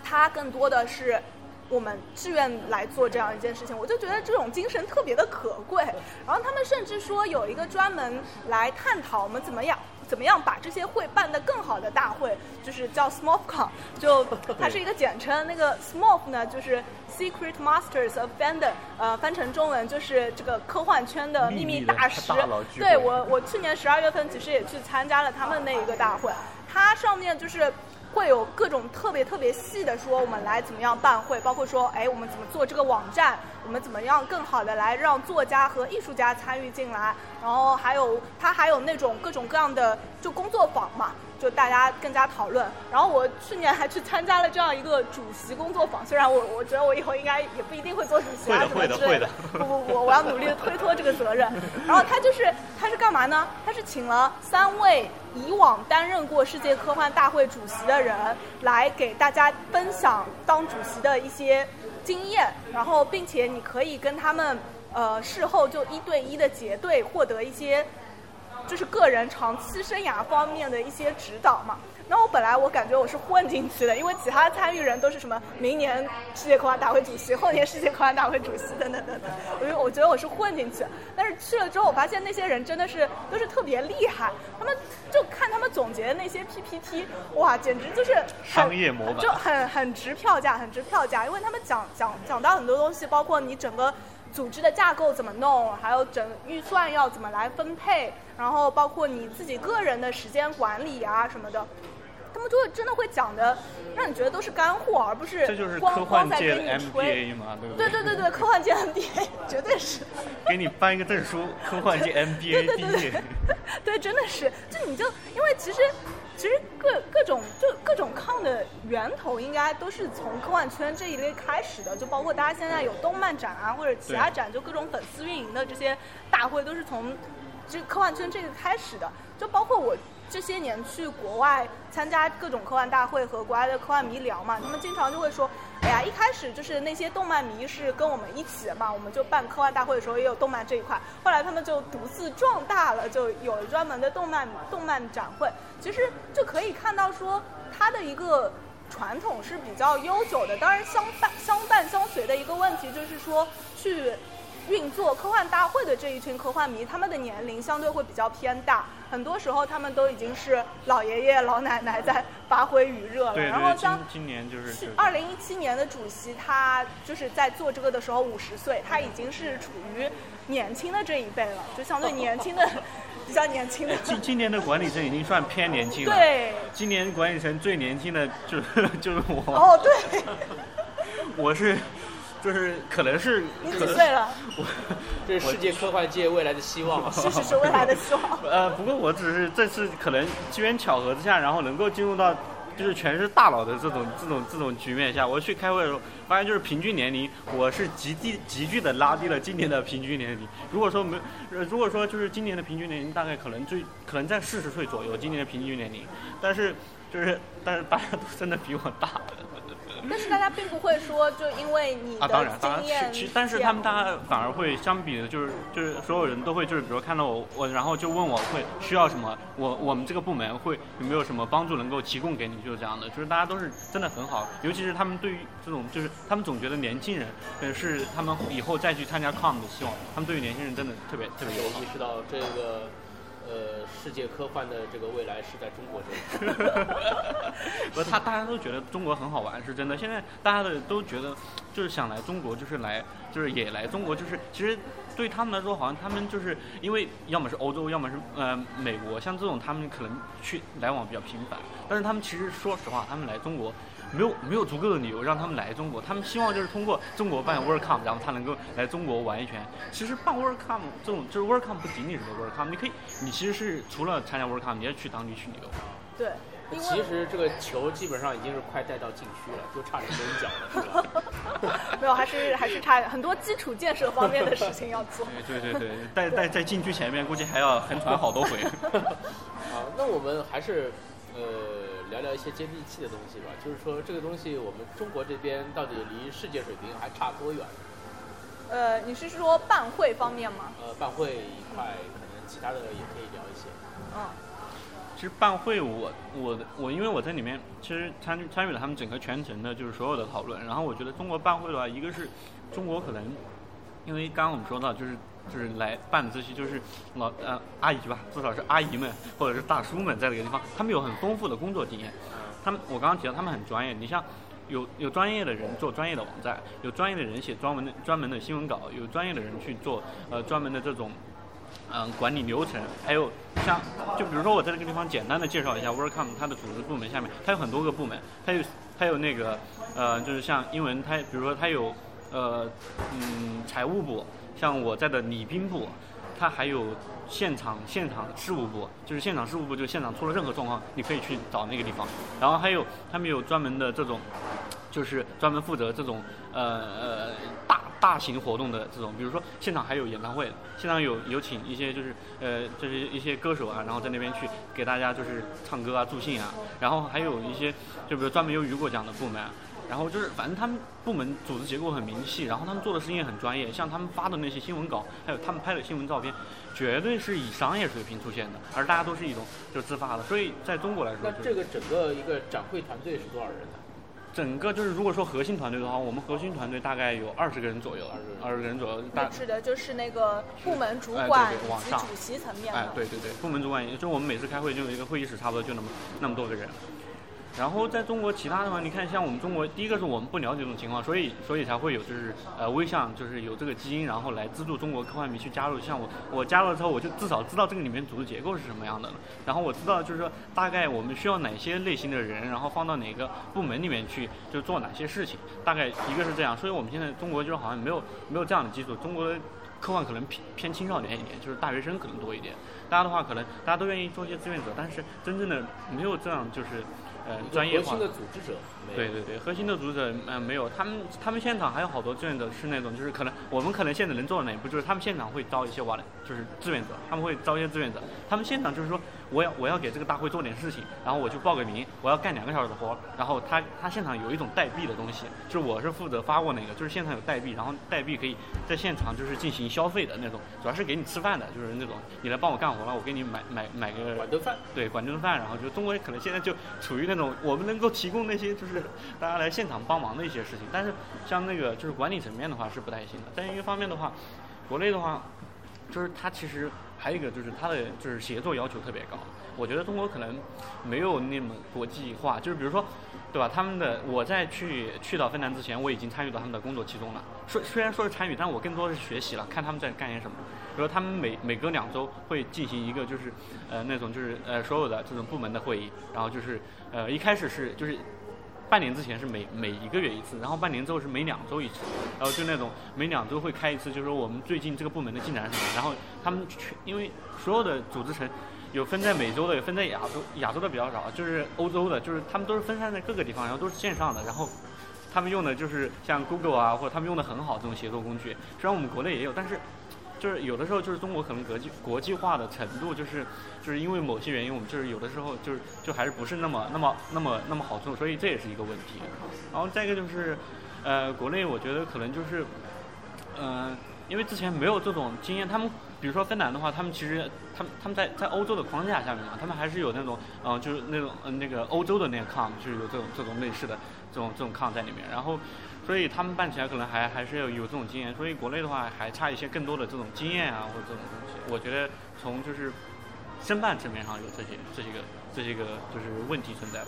它更多的是我们志愿来做这样一件事情，我就觉得这种精神特别的可贵。然后他们甚至说有一个专门来探讨我们怎么样怎么样把这些会办得更好的大会，就是叫 SMOFCON，就它是一个简称。那个 SMOF 呢，就是 Secret Masters of Fandom，呃，翻成中文就是这个科幻圈的秘密大师。对我，我去年十二月份其实也去参加了他们那一个大会，它上面就是。会有各种特别特别细的说，我们来怎么样办会，包括说，哎，我们怎么做这个网站，我们怎么样更好的来让作家和艺术家参与进来，然后还有他还有那种各种各样的就工作坊嘛。就大家更加讨论，然后我去年还去参加了这样一个主席工作坊，虽然我我觉得我以后应该也不一定会做主席啊什么之类的，不不不，我要努力的推脱这个责任。然后他就是他是干嘛呢？他是请了三位以往担任过世界科幻大会主席的人来给大家分享当主席的一些经验，然后并且你可以跟他们呃事后就一对一的结对，获得一些。就是个人长期生涯方面的一些指导嘛。那我本来我感觉我是混进去的，因为其他参与人都是什么明年世界科幻大会主席，后年世界科幻大会主席等等等等。我就我觉得我是混进去，但是去了之后，我发现那些人真的是都是特别厉害。他们就看他们总结的那些 PPT，哇，简直就是商业模板，就很很值票价，很值票价，因为他们讲讲讲到很多东西，包括你整个。组织的架构怎么弄，还有整预算要怎么来分配，然后包括你自己个人的时间管理啊什么的，他们就会真的会讲的，让你觉得都是干货，而不是这就是科幻界的 MBA 嘛，对不对？对对对对，科幻界 MBA 绝对是。*laughs* 给你颁一个证书，科幻界 *laughs* MBA 毕业。对，真的是，就你就因为其实。其实各各种就各种抗的源头，应该都是从科幻圈这一类开始的，就包括大家现在有动漫展啊，或者其他展，就各种粉丝运营的这些大会，都是从这科幻圈这个开始的，就包括我。这些年去国外参加各种科幻大会和国外的科幻迷聊嘛，他们经常就会说，哎呀，一开始就是那些动漫迷是跟我们一起的嘛，我们就办科幻大会的时候也有动漫这一块，后来他们就独自壮大了，就有了专门的动漫动漫展会。其实就可以看到说，它的一个传统是比较悠久的。当然相伴相伴相随的一个问题就是说去。运作科幻大会的这一群科幻迷，他们的年龄相对会比较偏大，很多时候他们都已经是老爷爷老奶奶在发挥余热了。然后像今年就是二零一七年的主席，他就是在做这个的时候五十岁，他已经是处于年轻的这一辈了，就相对年轻的 *laughs* 比较年轻的。今今年的管理层已经算偏年轻了。对。今年管理层最年轻的就是 *laughs* 就是我。哦，对。我是。就是可能是你几岁了？我 *laughs* 这是世界科幻界未来的希望。*laughs* 是是是未来的希望。*laughs* 呃，不过我只是这次可能机缘巧合之下，然后能够进入到就是全是大佬的这种这种这种局面下，我去开会的时候，发现就是平均年龄，我是极低急剧的拉低了今年的平均年龄。如果说没，如果说就是今年的平均年龄大概可能最可能在四十岁左右，今年的平均年龄，但是就是但是大家都真的比我大。但是大家并不会说，就因为你的经验，其实但是他们大家反而会相比的，就是就是所有人都会就是比如看到我我然后就问我会需要什么，我我们这个部门会有没有什么帮助能够提供给你，就是这样的，就是大家都是真的很好，尤其是他们对于这种就是他们总觉得年轻人是他们以后再去参加 com 的希望，他们对于年轻人真的特别特别友好意识到这个。呃，世界科幻的这个未来是在中国这里。*laughs* 不，他大家都觉得中国很好玩，是真的。现在大家的都觉得，就是想来中国，就是来，就是也来中国，就是其实对他们来说，好像他们就是因为要么是欧洲，要么是呃美国，像这种他们可能去来往比较频繁。但是他们其实说实话，他们来中国。没有没有足够的理由让他们来中国，他们希望就是通过中国办 WorldCom，然后他能够来中国玩一圈。其实办 WorldCom 这种就是 WorldCom 不仅仅是 WorldCom，你可以，你其实是除了参加 WorldCom，你也去当地去旅游。对，其实这个球基本上已经是快带到禁区了，就差点扔脚了。*laughs* 没有，还是还是差很多基础建设方面的事情要做。对 *laughs* 对对，在在在禁区前面估计还要横传好多回。啊，那我们还是呃。聊聊一些接地气的东西吧，就是说这个东西我们中国这边到底离世界水平还差多远？呃，你是说办会方面吗？呃，办会一块，可能其他的也可以聊一些。嗯，其实办会我我我因为我在里面，其实参参与了他们整个全程的，就是所有的讨论。然后我觉得中国办会的话，一个是中国可能，因为刚刚我们说到就是。就是来办的这些，就是老呃阿姨吧，至少是阿姨们或者是大叔们在这个地方，他们有很丰富的工作经验。他们我刚刚提到他们很专业，你像有有专业的人做专业的网站，有专业的人写专门的专门的新闻稿，有专业的人去做呃专门的这种嗯管理流程，还有像就比如说我在这个地方简单的介绍一下 Welcome 它的组织部门下面，它有很多个部门，它有它有那个呃就是像英文它比如说它有呃嗯财务部。像我在的礼宾部，它还有现场现场事务部，就是现场事务部，就现场出了任何状况，你可以去找那个地方。然后还有他们有专门的这种，就是专门负责这种呃呃大大型活动的这种，比如说现场还有演唱会，现场有有请一些就是呃就是一些歌手啊，然后在那边去给大家就是唱歌啊助兴啊。然后还有一些就比如专门有雨果奖的部门。然后就是反正他们部门组织结构很明细，然后他们做的事情也很专业，像他们发的那些新闻稿，还有他们拍的新闻照片，绝对是以商业水平出现的，而大家都是一种就自发的，所以在中国来说，那这个整个一个展会团队是多少人呢？整个就是如果说核心团队的话，我们核心团队大概有二十个人左右，二十个人左右。大指的就是那个部门主管以及主席层面哎，对对对，部门主管，就我们每次开会就有一个会议室，差不多就那么那么多个人。然后在中国其他的话，你看像我们中国，第一个是我们不了解这种情况，所以所以才会有就是呃微象就是有这个基因，然后来资助中国科幻迷去加入。像我我加入了之后，我就至少知道这个里面组织结构是什么样的了。然后我知道就是说大概我们需要哪些类型的人，然后放到哪个部门里面去就做哪些事情。大概一个是这样，所以我们现在中国就是好像没有没有这样的基础。中国的科幻可能偏偏青少年一点，就是大学生可能多一点。大家的话可能大家都愿意做一些志愿者，但是真正的没有这样就是。呃，专业化的组织者，对对对，核心的组织者，嗯，没有，他们他们现场还有好多志愿者是那种，就是可能我们可能现在能做的哪一步，就是他们现场会招一些瓦，就是志愿者，他们会招一些志愿者，他们现场就是说。我要我要给这个大会做点事情，然后我就报个名，我要干两个小时的活，然后他他现场有一种代币的东西，就是我是负责发过那个，就是现场有代币，然后代币可以在现场就是进行消费的那种，主要是给你吃饭的，就是那种你来帮我干活了，我给你买买买个管顿饭，对，管顿饭，然后就中国可能现在就处于那种我们能够提供那些就是是 *laughs* 大家来现场帮忙的一些事情，但是像那个就是管理层面的话是不太行的，但一个方面的话，国内的话，就是它其实还有一个就是它的就是协作要求特别高。我觉得中国可能没有那么国际化，就是比如说，对吧？他们的我在去去到芬兰之前，我已经参与到他们的工作其中了。虽虽然说是参与，但我更多的是学习了，看他们在干些什么。比如他们每每隔两周会进行一个就是呃那种就是呃所有的这种部门的会议，然后就是呃一开始是就是半年之前是每每一个月一次，然后半年之后是每两周一次，然后就那种每两周会开一次，就是说我们最近这个部门的进展什么。然后他们全因为所有的组织成。有分在美洲的，有分在亚洲，亚洲的比较少，就是欧洲的，就是他们都是分散在各个地方，然后都是线上的，然后他们用的就是像 Google 啊，或者他们用的很好这种协作工具。虽然我们国内也有，但是就是有的时候就是中国可能国际国际化的程度，就是就是因为某些原因，我们就是有的时候就是就还是不是那么那么那么那么好做，所以这也是一个问题。然后再一个就是，呃，国内我觉得可能就是，嗯，因为之前没有这种经验，他们。比如说芬兰的话，他们其实他们他们在在欧洲的框架下面嘛，他们还是有那种嗯，就是那种嗯那个欧洲的那个抗，就是有这种这种类似的这种这种抗在里面。然后，所以他们办起来可能还还是要有这种经验。所以国内的话还差一些更多的这种经验啊，或者这种东西。我觉得从就是申办层面上有这些这些个这些个就是问题存在吧。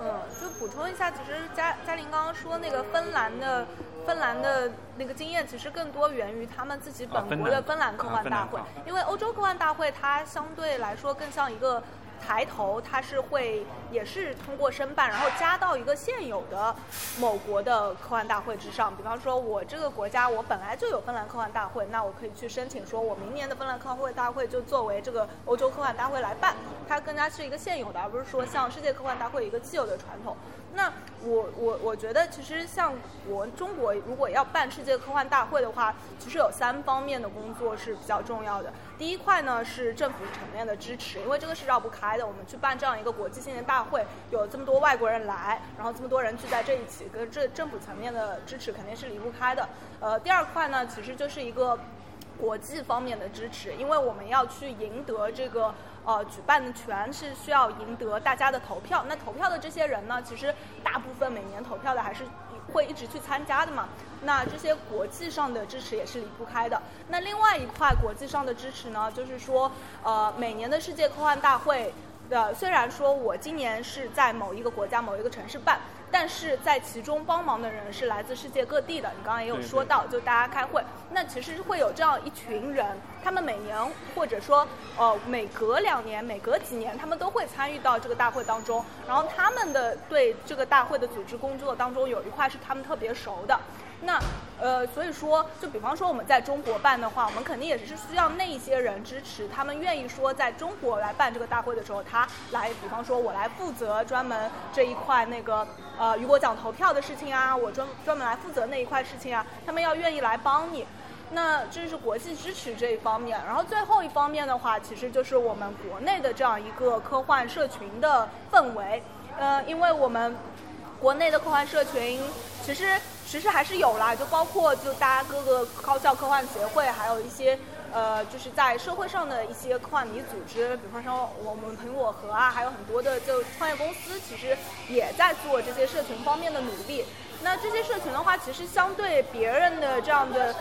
嗯，就补充一下，其实嘉嘉玲刚刚说那个芬兰的芬兰的那个经验，其实更多源于他们自己本国的芬兰科幻大会，因为欧洲科幻大会它相对来说更像一个。抬头，它是会也是通过申办，然后加到一个现有的某国的科幻大会之上。比方说，我这个国家我本来就有芬兰科幻大会，那我可以去申请，说我明年的芬兰科幻大会就作为这个欧洲科幻大会来办。它更加是一个现有的，而不是说像世界科幻大会一个既有的传统。那我我我觉得，其实像我中国如果要办世界科幻大会的话，其实有三方面的工作是比较重要的。第一块呢是政府层面的支持，因为这个是绕不开的。我们去办这样一个国际性的大会，有这么多外国人来，然后这么多人聚在这一起，跟这政府层面的支持肯定是离不开的。呃，第二块呢，其实就是一个国际方面的支持，因为我们要去赢得这个。呃，举办的权是需要赢得大家的投票。那投票的这些人呢，其实大部分每年投票的还是会一直去参加的嘛。那这些国际上的支持也是离不开的。那另外一块国际上的支持呢，就是说，呃，每年的世界科幻大会的，虽然说我今年是在某一个国家某一个城市办。但是在其中帮忙的人是来自世界各地的，你刚刚也有说到，就大家开会，那其实会有这样一群人，他们每年或者说呃每隔两年、每隔几年，他们都会参与到这个大会当中，然后他们的对这个大会的组织工作当中有一块是他们特别熟的。那，呃，所以说，就比方说我们在中国办的话，我们肯定也是需要那些人支持，他们愿意说在中国来办这个大会的时候，他来，比方说我来负责专门这一块那个呃雨果奖投票的事情啊，我专专门来负责那一块事情啊，他们要愿意来帮你，那这是国际支持这一方面。然后最后一方面的话，其实就是我们国内的这样一个科幻社群的氛围，呃，因为我们。国内的科幻社群其实其实还是有啦，就包括就大家各个高校科幻协会，还有一些呃就是在社会上的一些科幻迷组织，比方说我们苹果核啊，还有很多的就创业公司，其实也在做这些社群方面的努力。那这些社群的话，其实相对别人的这样的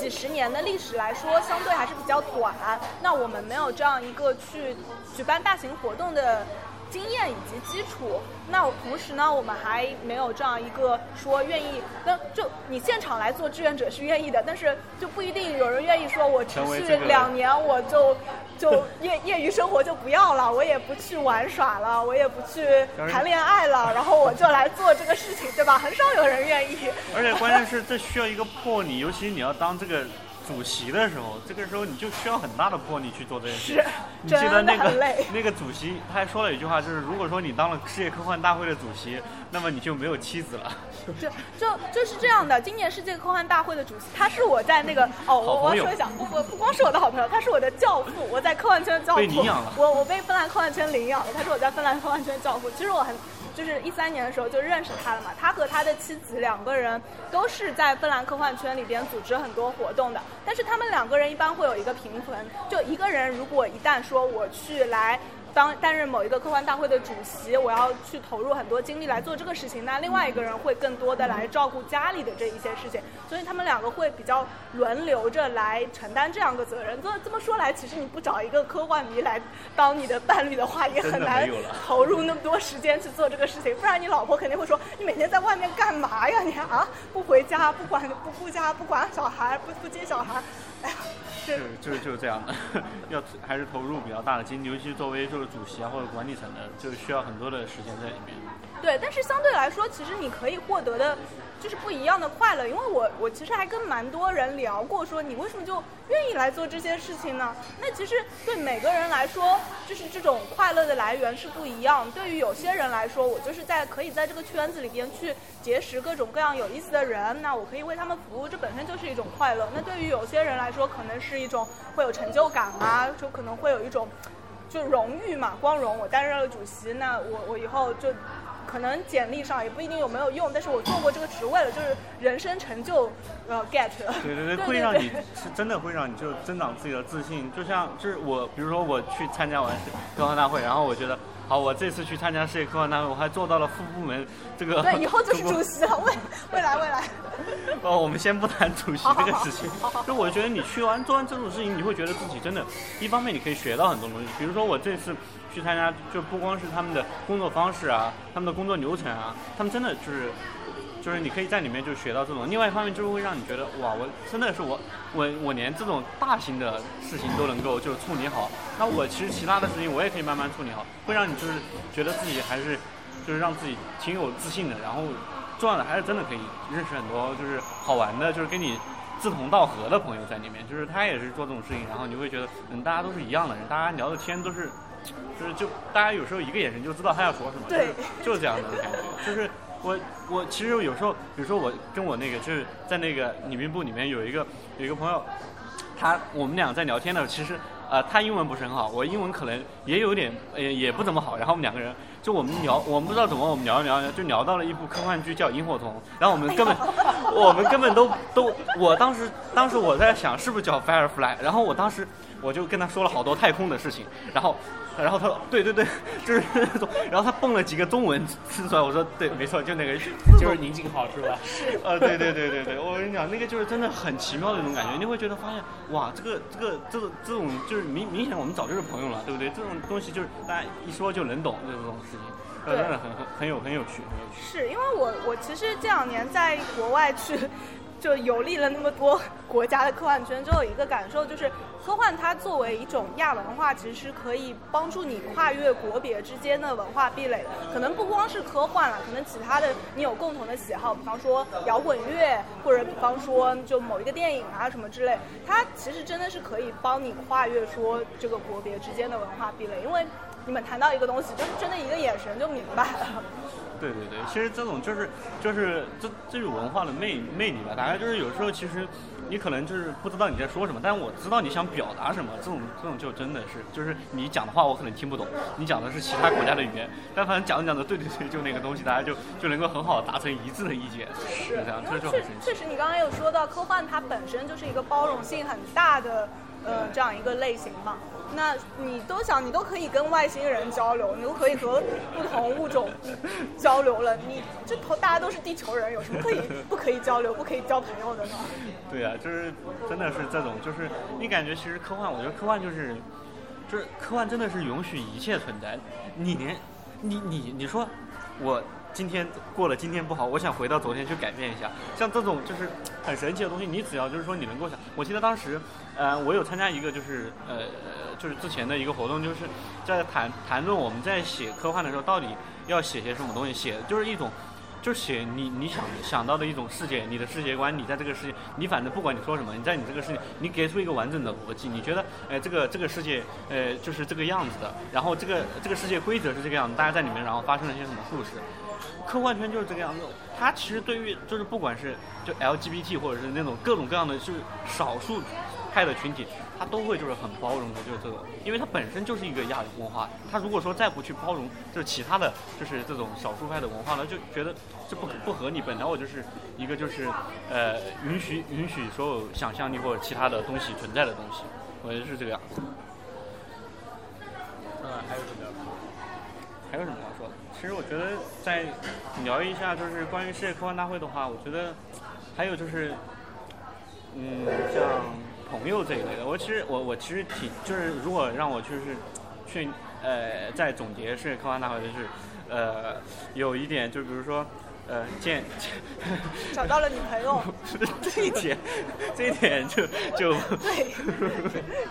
几十年的历史来说，相对还是比较短。那我们没有这样一个去举办大型活动的。经验以及基础，那同时呢，我们还没有这样一个说愿意，那就你现场来做志愿者是愿意的，但是就不一定有人愿意说，我持续两年我就就业 *laughs* 业余生活就不要了，我也不去玩耍了，我也不去谈恋爱了，然后我就来做这个事情，对吧？很少有人愿意。而且关键是这需要一个魄力，尤其你要当这个。主席的时候，这个时候你就需要很大的魄力去做这件事。你记得那个 *laughs* 那个主席，他还说了一句话，就是如果说你当了世界科幻大会的主席，那么你就没有妻子了。*laughs* 就就就是这样的。今年世界科幻大会的主席，他是我在那个哦，我我说一下，不不不光是我的好朋友，他是我的教父。我在科幻圈的教父。被领养了。我我被芬兰科幻圈领养了，他是我在芬兰科幻圈的教父。其实我很。就是一三年的时候就认识他了嘛，他和他的妻子两个人都是在芬兰科幻圈里边组织很多活动的，但是他们两个人一般会有一个平衡，就一个人如果一旦说我去来。当担任某一个科幻大会的主席，我要去投入很多精力来做这个事情。那另外一个人会更多的来照顾家里的这一些事情，所以他们两个会比较轮流着来承担这样的责任。这这么说来，其实你不找一个科幻迷来当你的伴侣的话，也很难投入那么多时间去做这个事情。不然你老婆肯定会说：“你每天在外面干嘛呀？你啊，不回家，不管不顾家，不管小孩，不不接小孩。”哎呀。是就是就是这样的，要还是投入比较大的精力，尤其作为就是主席啊或者管理层的，就需要很多的时间在里面。对，但是相对来说，其实你可以获得的。就是不一样的快乐，因为我我其实还跟蛮多人聊过，说你为什么就愿意来做这些事情呢？那其实对每个人来说，就是这种快乐的来源是不一样。对于有些人来说，我就是在可以在这个圈子里边去结识各种各样有意思的人，那我可以为他们服务，这本身就是一种快乐。那对于有些人来说，可能是一种会有成就感啊，就可能会有一种就荣誉嘛，光荣。我担任了主席，那我我以后就。可能简历上也不一定有没有用，但是我做过这个职位了，就是人生成就，呃，get。对对对，*laughs* 会让你是真的会让你就增长自己的自信，就像就是我，比如说我去参加完科幻大会，然后我觉得。好，我这次去参加世界科幻大会，我还做到了副部门这个。对，以后就是主席了，未未来未来。*laughs* 哦，我们先不谈主席这个事情。就我觉得你去完做完这种事情，你会觉得自己真的，一方面你可以学到很多东西。比如说我这次去参加，就不光是他们的工作方式啊，他们的工作流程啊，他们真的就是。就是你可以在里面就学到这种，另外一方面就是会让你觉得哇，我真的是我，我我连这种大型的事情都能够就是处理好，那我其实其他的事情我也可以慢慢处理好，会让你就是觉得自己还是就是让自己挺有自信的，然后重要的还是真的可以认识很多就是好玩的，就是跟你志同道合的朋友在里面，就是他也是做这种事情，然后你会觉得嗯，大家都是一样的人，大家聊的天都是就是就大家有时候一个眼神就知道他要说什么，对，就是这样的感觉，就是。我我其实有时候，比如说我跟我那个就是在那个礼宾部里面有一个有一个朋友，他我们俩在聊天的时候，其实呃他英文不是很好，我英文可能也有点也也不怎么好，然后我们两个人就我们聊，我们不知道怎么我们聊一聊就聊到了一部科幻剧叫萤火虫，然后我们根本我们根本都都我当时当时我在想是不是叫 Firefly，然后我当时我就跟他说了好多太空的事情，然后。然后他说：“对对对，*laughs* 就是那种。”然后他蹦了几个中文字出来，我说：“对，没错，就那个，就是宁静好，是吧？”呃，对对对对对，我跟你讲，那个就是真的很奇妙的一种感觉，你会觉得发现，哇，这个这个这种这种就是明明显我们早就是朋友了，对不对？这种东西就是大家一说就能懂这种事情，真的很很很有很有趣，很有趣。是因为我我其实这两年在国外去。就游历了那么多国家的科幻圈，就有一个感受，就是科幻它作为一种亚文化，其实是可以帮助你跨越国别之间的文化壁垒的。可能不光是科幻了，可能其他的你有共同的喜好，比方说摇滚乐，或者比方说就某一个电影啊什么之类，它其实真的是可以帮你跨越说这个国别之间的文化壁垒，因为你们谈到一个东西，就是真的一个眼神就明白了。对对对，其实这种就是就是这这种文化的魅魅力吧。大概就是有时候其实你可能就是不知道你在说什么，但是我知道你想表达什么，这种这种就真的是，就是你讲的话我可能听不懂，你讲的是其他国家的语言，但反正讲着讲着，对对对，就那个东西，大家就就能够很好达成一致的意见，是这样，这就很确神奇确。实，你刚刚有说到科幻，它本身就是一个包容性很大的，呃，这样一个类型嘛。那你都想，你都可以跟外星人交流，你都可以和不同物种交流了，你这头大家都是地球人，有什么可以不可以交流、不可以交朋友的呢？对啊，就是真的是这种，就是你感觉其实科幻，我觉得科幻就是，就是科幻真的是允许一切存在。你连你你你说我今天过了今天不好，我想回到昨天去改变一下，像这种就是很神奇的东西，你只要就是说你能够想，我记得当时，呃，我有参加一个就是呃就是之前的一个活动，就是在谈谈论我们在写科幻的时候到底要写些什么东西，写就是一种。就是写你你想想到的一种世界，你的世界观，你在这个世界，你反正不管你说什么，你在你这个世界，你给出一个完整的逻辑，你觉得，哎，这个这个世界，呃，就是这个样子的，然后这个这个世界规则是这个样子，大家在里面，然后发生了一些什么故事，科幻圈就是这个样子。它其实对于就是不管是就 LGBT 或者是那种各种各样的就是少数派的群体，他都会就是很包容的，就是这种，因为它本身就是一个亚文化。他如果说再不去包容就是其他的就是这种少数派的文化呢，就觉得这不不合理。本来我就是一个就是呃允许允许所有想象力或者其他的东西存在的东西，我觉得是这个样子。嗯，还有什么要说？还有什么要说的？其实我觉得再聊一下，就是关于世界科幻大会的话，我觉得还有就是，嗯，像朋友这一类的，我其实我我其实挺就是，如果让我就是去呃再总结世界科幻大会，就是呃有一点，就比如说呃见 *laughs* 找到了女朋友，这一点这一点就就对，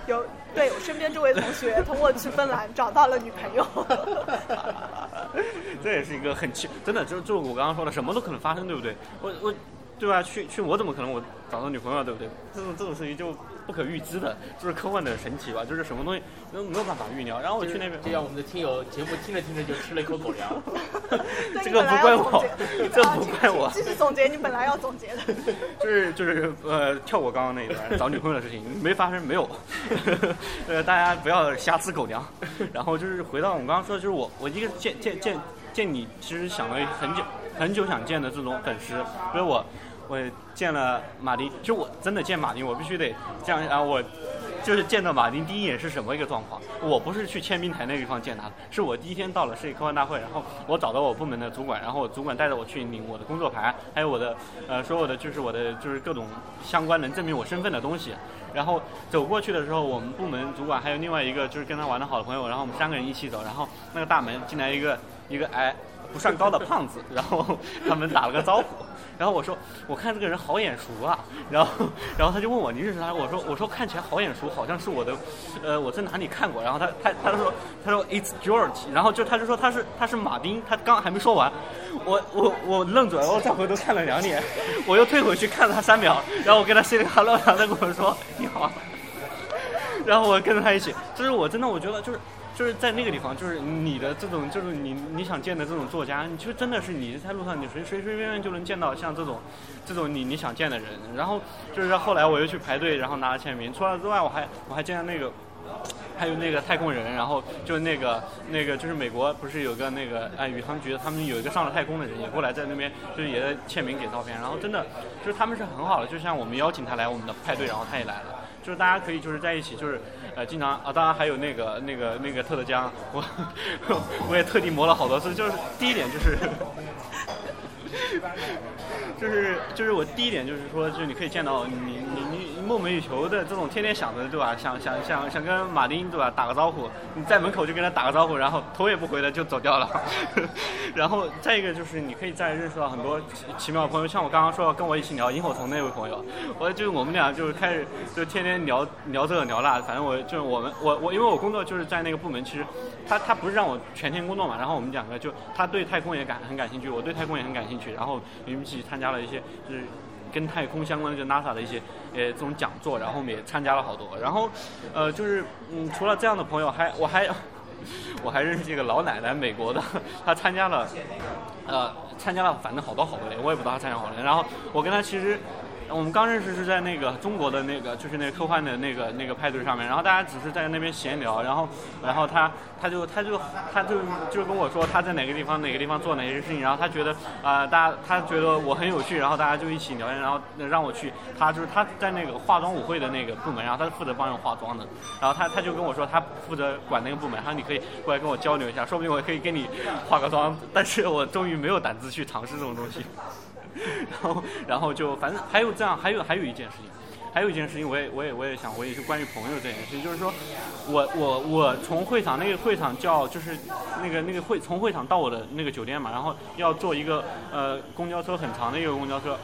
有对我身边这位同学通过去芬兰找到了女朋友。*laughs* 这也是一个很奇，真的就就我刚刚说的，什么都可能发生，对不对？我我，对吧？去去，我怎么可能我找到女朋友，对不对？这种这种事情就不可预知的，就是科幻的神奇吧，就是什么东西都没有办法预料。然后我去那边，就像我们的听友节目听着听着就吃了一口狗粮。*laughs* 这个不怪我，这不怪我。继续总结你本来要总结的。*laughs* 就是就是呃，跳过刚刚那一段找女朋友的事情没发生，没有。*laughs* 呃，大家不要瞎吃狗粮。然后就是回到我们刚刚说的，就是我我一个见见见见你，其实想了很久很久想见的这种粉丝，所以我我见了马丁，就我真的见马丁，我必须得这样啊，我就是见到马丁第一眼是什么一个状况？我不是去签名台那个地方见他的，是我第一天到了世界科幻大会，然后我找到我部门的主管，然后我主管带着我去领我的工作牌，还有我的呃所有的就是我的就是各种相关能证明我身份的东西。然后走过去的时候，我们部门主管还有另外一个就是跟他玩的好的朋友，然后我们三个人一起走，然后那个大门进来一个一个矮不算高的胖子，*laughs* 然后他们打了个招呼。然后我说，我看这个人好眼熟啊，然后，然后他就问我你认识他？我说，我说看起来好眼熟，好像是我的，呃，我在哪里看过？然后他他他说，他说 It's George，然后就他就说他是他是马丁，他刚还没说完，我我我愣住了，然后再回头看了两眼，我又退回去看了他三秒，然后我跟他 say 了 hello，然后他跟我说你好，然后我跟着他一起，就是我真的我觉得就是。就是在那个地方，就是你的这种，就是你你想见的这种作家，你就真的是你在路上，你随随随便便就能见到像这种，这种你你想见的人。然后就是后来我又去排队，然后拿了签名。除了之外，我还我还见到那个，还有那个太空人，然后就那个那个就是美国不是有个那个哎宇航局，他们有一个上了太空的人也过来在那边，就是也在签名给照片。然后真的就是他们是很好的，就像我们邀请他来我们的派对，然后他也来了。就是大家可以就是在一起，就是呃经常啊，当然还有那个那个那个特特江，我 *laughs* 我也特地磨了好多次。就是第一点就是，*laughs* 就是就是我第一点就是说，就是你可以见到你你你梦寐以求的这种天天想着对吧？想想想想跟马丁对吧打个招呼，你在门口就跟他打个招呼，然后头也不回的就走掉了。*laughs* 然后再一个就是你可以再认识到很多奇奇妙的朋友，像我刚刚说跟我一起聊萤火虫那位朋友，我就我们俩就是开始就天天聊聊这个聊那，反正我就是我们我我因为我工作就是在那个部门，其实他他不是让我全天工作嘛，然后我们两个就他对太空也感很感兴趣，我对太空也很感兴趣，然后我们一起参加了一些就是。跟太空相关的，就 NASA 的一些呃这种讲座，然后我们也参加了好多。然后，呃，就是嗯，除了这样的朋友，还我还我还认识一个老奶奶，美国的，她参加了，呃，参加了反正好多好多年，我也不知道她参加好多年。然后我跟她其实我们刚认识是在那个中国的那个就是那个科幻的那个那个派对上面，然后大家只是在那边闲聊，然后然后他他就他就他就就跟我说他在哪个地方哪个地方做哪些事情，然后他觉得啊、大家他觉得我很有趣，然后大家就一起聊天，然后让我去他就是他在那个化妆舞会的那个部门，然后他是负责帮人化妆的，然后他他就跟我说他负责管那个部门，他说你可以过来跟我交流一下，说不定我可以给你化个妆，但是我终于没有胆子去尝试这种东西。然后，然后就反正还有这样，还有还有一件事情，还有一件事情，我也我也我也想回忆是关于朋友这件事情，就是说我我我从会场那个会场叫就是那个那个会从会场到我的那个酒店嘛，然后要坐一个呃公交车很长的一个公交车，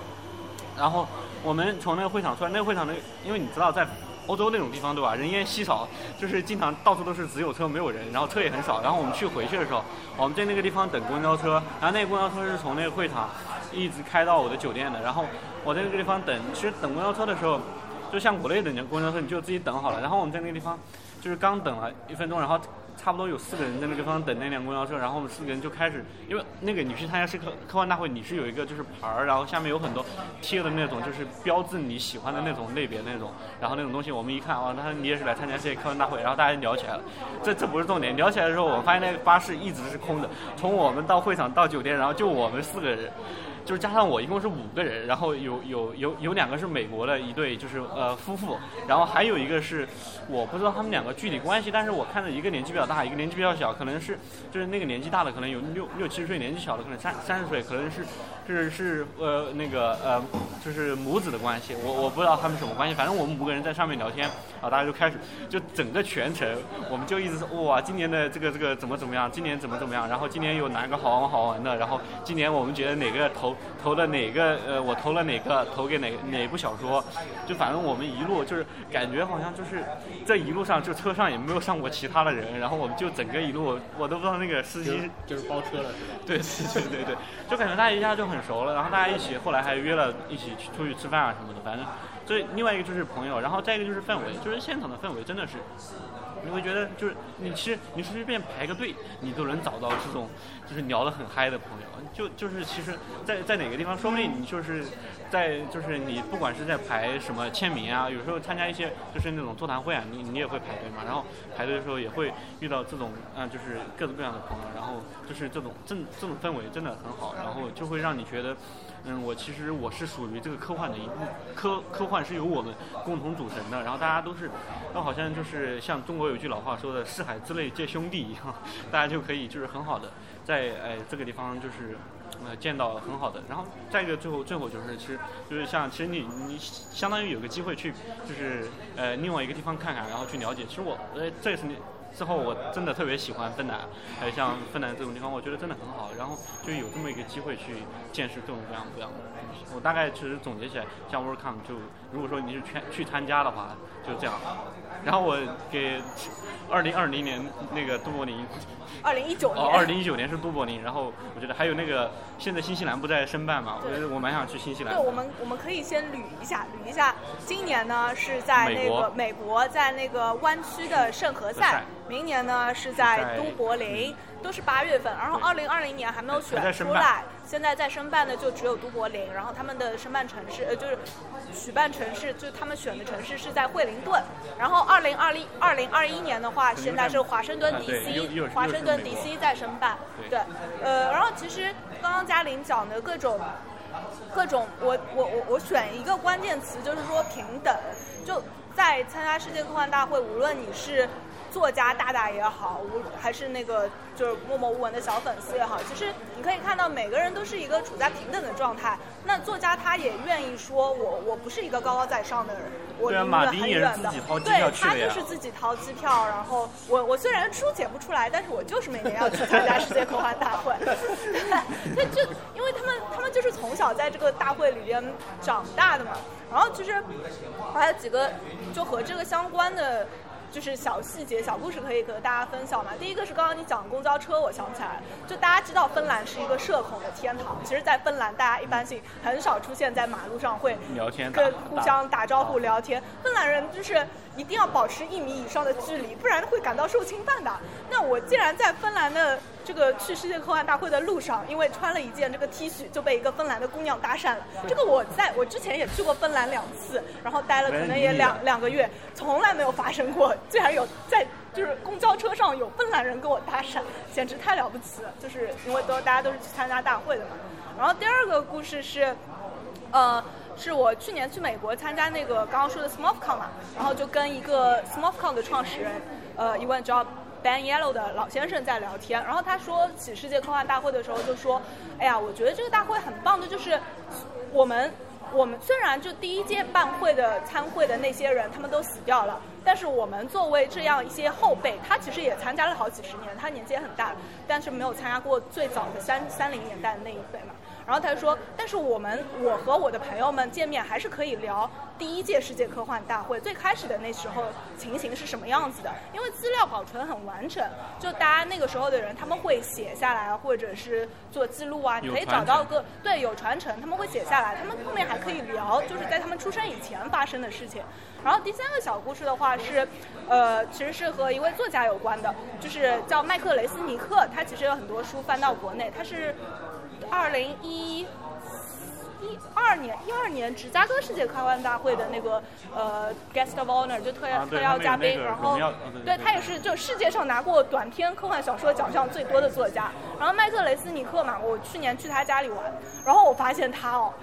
然后我们从那个会场出来，那个会场那因为你知道在。欧洲那种地方对吧？人烟稀少，就是经常到处都是只有车没有人，然后车也很少。然后我们去回去的时候，我们在那个地方等公交车，然后那个公交车是从那个会场一直开到我的酒店的。然后我在那个地方等，其实等公交车的时候，就像国内等公交车，你就自己等好了。然后我们在那个地方，就是刚等了一分钟，然后差不多有四个人在那个地方等那辆公交车，然后我们四个人就开始，因为那个你去参加世科科幻大会，你是有一个就是牌儿，然后下面有很多贴的那种，就是标志你喜欢的那种类别那种，然后那种东西我们一看，哦，那你也是来参加这些科幻大会，然后大家就聊起来了。这这不是重点，聊起来的时候，我发现那个巴士一直是空的，从我们到会场到酒店，然后就我们四个人。就是加上我一共是五个人，然后有有有有两个是美国的一对，就是呃夫妇，然后还有一个是我不知道他们两个具体关系，但是我看着一个年纪比较大，一个年纪比较小，可能是就是那个年纪大的可能有六六七十岁，年纪小的可能三三十岁，可能是是是呃那个呃就是母子的关系，我我不知道他们什么关系，反正我们五个人在上面聊天，啊大家就开始就整个全程我们就一直说哇今年的这个这个怎么怎么样，今年怎么怎么样，然后今年有哪个好玩好玩的，然后今年我们觉得哪个投投了哪个呃我投了哪个投给哪哪部小说，就反正我们一路就是感觉好像就是这一路上就车上也没有上过其他的人，然后我们就整个一路我都不知道那个司机就是包车了是吧？对对对对对，就感觉大家一下就很熟了，然后大家一起后来还约了一起去出去吃饭啊什么的，反正，所以另外一个就是朋友，然后再一个就是氛围，就是现场的氛围真的是，你会觉得就是你其实你随便排个队，你都能找到这种就是聊得很嗨的朋友，就就是其实在在哪个地方，说不定你就是在就是你不管是在排什么签名啊，有时候参加一些就是那种座谈会啊，你你也会排队嘛，然后排队的时候也会遇到这种嗯、就是各种各样的朋友，然后就是这种这这种氛围真的很好，然后就会让你觉得。嗯，我其实我是属于这个科幻的一部科科幻是由我们共同组成的，然后大家都是，都好像就是像中国有句老话说的“四海之内皆兄弟”一样，大家就可以就是很好的在哎这个地方就是呃见到很好的，然后再一个最后最后就是其实就是像其实你你相当于有个机会去就是呃另外一个地方看看，然后去了解，其实我呃这次你。之后我真的特别喜欢芬兰，还有像芬兰这种地方，我觉得真的很好。然后就有这么一个机会去见识各种各样各样的东西。我大概其实总结起来，像 WorldCom 就如果说你是去去参加的话，就这样。然后我给二零二零年那个都柏林，二零一九年，哦，二零一九年是都柏林。然后我觉得还有那个现在新西兰不在申办嘛，我觉得我蛮想去新西兰对，。我们我们可以先捋一下，捋一下。今年呢是在那个美国，在那个湾区的圣何塞。明年呢是在在都柏林，都是八月份。然后二零二零年还没有选出来，现在在申办的就只有都柏林。然后他们的申办城市，呃，就是举办城市，就他们选的城市是在惠灵顿。然后二零二零二零二一年的话，现在是华盛顿啊对又又 DC，是华盛顿又是美国 DC 在申办。对对，呃，然后其实刚刚嘉玲讲的各种各种，我我我我选一个关键词，就是说平等。就在参加世界科幻大会，无论你是作家大大也好，无还是那个就是默默无闻的小粉丝也好，其实你可以看到每个人都是一个处在平等的状态。那作家他也愿意说我我不是一个高高在上的人，我离你们对啊马丁很远的也是自己。掏机对票去的呀他就是自己掏机票，然后我我虽然书写不出来，但是我就是每年要去参加世界科幻大会。*laughs* 对，就就因为他们他们就是从小在这个大会里边长大的嘛。然后其实还有几个就和这个相关的。就是小细节、小故事可以和大家分享嘛。第一个是刚刚你讲公交车，我想起来了，就大家知道芬兰是一个社恐的天堂。其实，在芬兰，大家一般性很少出现在马路上会聊天跟打互相打招呼、聊天。芬兰人就是一定要保持一米以上的距离，不然会感到受侵犯的。那我既然在芬兰的这个去世界科幻大会的路上，因为穿了一件这个 T 恤，就被一个芬兰的姑娘搭讪了。这个我在我之前也去过芬兰两次，然后待了可能也两两个月，从来没有发生过，居然有在就是公交车上有芬兰人跟我搭讪，简直太了不起了。就是因为都大家都是去参加大会的嘛。然后第二个故事是，呃。是我去年去美国参加那个刚刚说的 SmurfCon 嘛，然后就跟一个 SmurfCon 的创始人，呃，一位叫 Ben Yellow 的老先生在聊天，然后他说起世界科幻大会的时候就说，哎呀，我觉得这个大会很棒的，就是我们我们虽然就第一届办会的参会的那些人他们都死掉了，但是我们作为这样一些后辈，他其实也参加了好几十年，他年纪也很大，但是没有参加过最早的三三零年代的那一辈嘛。然后他说：“但是我们，我和我的朋友们见面还是可以聊第一届世界科幻大会最开始的那时候情形是什么样子的，因为资料保存很完整，就大家那个时候的人他们会写下来，或者是做记录啊，你可以找到个对有传承，他们会写下来，他们后面还可以聊，就是在他们出生以前发生的事情。然后第三个小故事的话是，呃，其实是和一位作家有关的，就是叫麦克雷斯尼克，他其实有很多书翻到国内，他是。”二零一一二年，一二年芝加哥世界科幻大会的那个呃 guest of honor 就特邀特邀嘉宾，然后对他也是就世界上拿过短篇科幻小说奖项最多的作家。然后麦克雷斯尼克嘛，我去年去他家里玩，然后我发现他哦，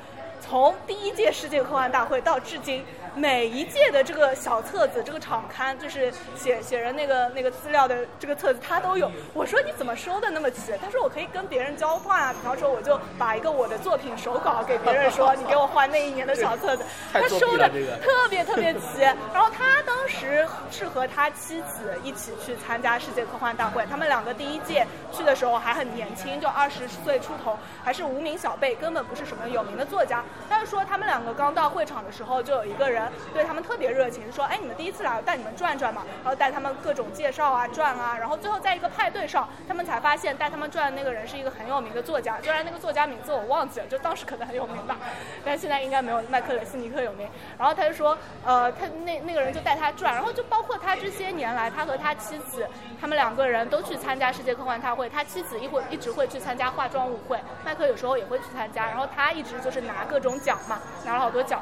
从第一届世界科幻大会到至今。每一届的这个小册子，这个场刊就是写写人那个那个资料的这个册子，他都有。我说你怎么收的那么齐？他说我可以跟别人交换啊，比方说我就把一个我的作品手稿给别人说，你给我换那一年的小册子。他收的特别特别齐。然后他当时是和他妻子一起去参加世界科幻大会，他们两个第一届去的时候还很年轻，就二十岁出头，还是无名小辈，根本不是什么有名的作家。但是说他们两个刚到会场的时候，就有一个人。对他们特别热情，说：“哎，你们第一次来，带你们转转嘛。”然后带他们各种介绍啊，转啊。然后最后在一个派对上，他们才发现带他们转的那个人是一个很有名的作家，虽然那个作家名字我忘记了，就当时可能很有名吧，但现在应该没有麦克雷斯尼克有名。然后他就说：“呃，他那那个人就带他转，然后就包括他这些年来，他和他妻子，他们两个人都去参加世界科幻大会。他妻子一会一直会去参加化妆舞会，麦克有时候也会去参加。然后他一直就是拿各种奖嘛，拿了好多奖。”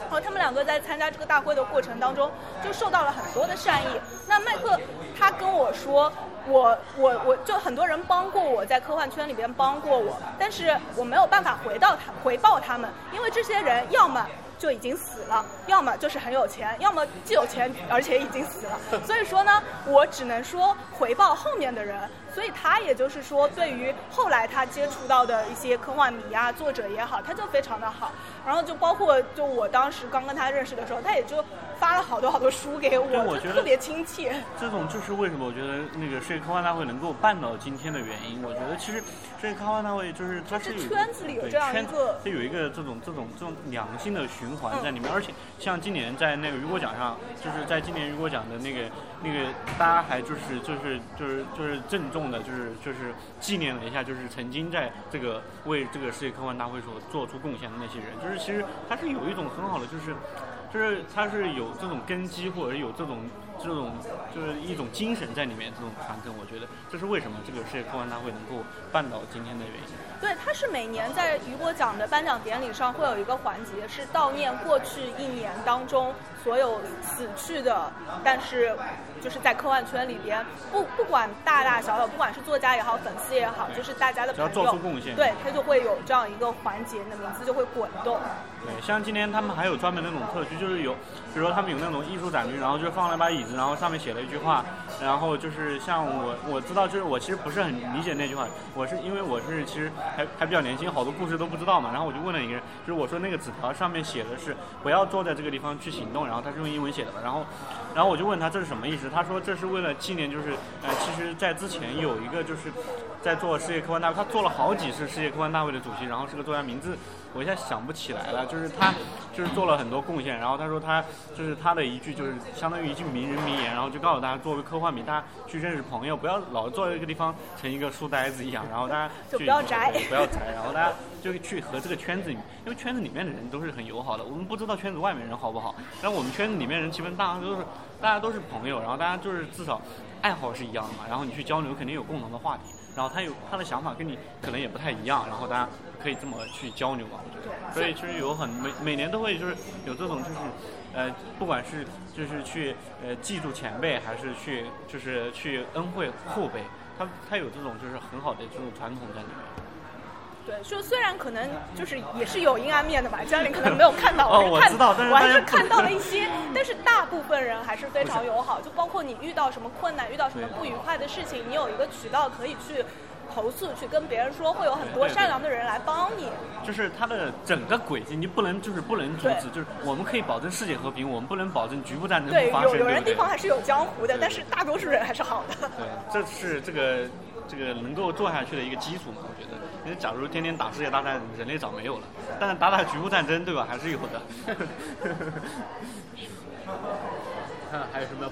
然后他们两个在参加这个大会的过程当中，就受到了很多的善意。那麦克他跟我说，我我我就很多人帮过我在科幻圈里边帮过我，但是我没有办法回到他回报他们，因为这些人要么就已经死了，要么就是很有钱，要么既有钱而且已经死了。所以说呢，我只能说回报后面的人。所以他也就是说，对于后来他接触到的一些科幻迷啊、作者也好，他就非常的好。然后就包括就我当时刚跟他认识的时候，他也就发了好多好多书给我，就特别亲切。这种就是为什么我觉得那个世界科幻大会能够办到今天的原因。我觉得其实世界科幻大会就是它是圈子里有这样一个，它有一个这种这种这种良性的循环在里面。而且像今年在那个雨果奖上，就是在今年雨果奖的那个那个，大家还就是就是就是就是郑重。的就是就是纪念了一下，就是曾经在这个为这个世界科幻大会所做出贡献的那些人，就是其实他是有一种很好的，就是就是他是有这种根基，或者有这种这种就是一种精神在里面，这种传承，我觉得这是为什么这个世界科幻大会能够办到今天的原因。对，他是每年在雨果奖的颁奖典礼上会有一个环节，是悼念过去一年当中所有死去的，但是就是在科幻圈里边，不不管大大小小，不管是作家也好，粉丝也好，就是大家的朋友，做出贡献，对他就会有这样一个环节，你的名字就会滚动。对，像今年他们还有专门那种特区，就是有，比如说他们有那种艺术展区，然后就放了一把椅子，然后上面写了一句话，然后就是像我我知道，就是我其实不是很理解那句话，我是因为我是其实。还还比较年轻，好多故事都不知道嘛。然后我就问了一个人，就是我说那个纸条上面写的是不要坐在这个地方去行动，然后他是用英文写的吧。然后，然后我就问他这是什么意思？他说这是为了纪念，就是呃，其实在之前有一个就是在做世界科幻大会，他做了好几次世界科幻大会的主席，然后是个作家，名字我一下想不起来了。就是他就是做了很多贡献，然后他说他就是他的一句就是相当于一句名人名言，然后就告诉大家作为科幻迷，大家去认识朋友，不要老坐在一个地方成一个书呆子一样，然后大家 *laughs* 就不要宅。不要宅，然后大家就去和这个圈子里面，因为圈子里面的人都是很友好的。我们不知道圈子外面人好不好，但我们圈子里面人基本大家都是大家都是朋友，然后大家就是至少爱好是一样的嘛，然后你去交流肯定有共同的话题，然后他有他的想法跟你可能也不太一样，然后大家可以这么去交流嘛，我觉得。所以其实有很每每年都会就是有这种就是，呃，不管是就是去呃记住前辈，还是去就是去恩惠后辈，他他有这种就是很好的这种传统在里面。对，就虽然可能就是也是有阴暗面的吧，*laughs* 家里可能没有看到，哦我是看我知道但是我还是看到了一些，但是大部分人还是非常友好，就包括你遇到什么困难，遇到什么不愉快的事情，你有一个渠道可以去投诉，去跟别人说，会有很多善良的人来帮你。就是它的整个轨迹，你不能就是不能阻止，就是我们可以保证世界和平，我们不能保证局部战争对，不发生，有有人地方还是有江湖的，但是大多数人还是好的。对，这是这个这个能够做下去的一个基础嘛，我觉得。因为假如天天打世界大战，人类早没有了。但是打打局部战争，对吧？还是有的。*laughs* 看 *laughs* 还有什么？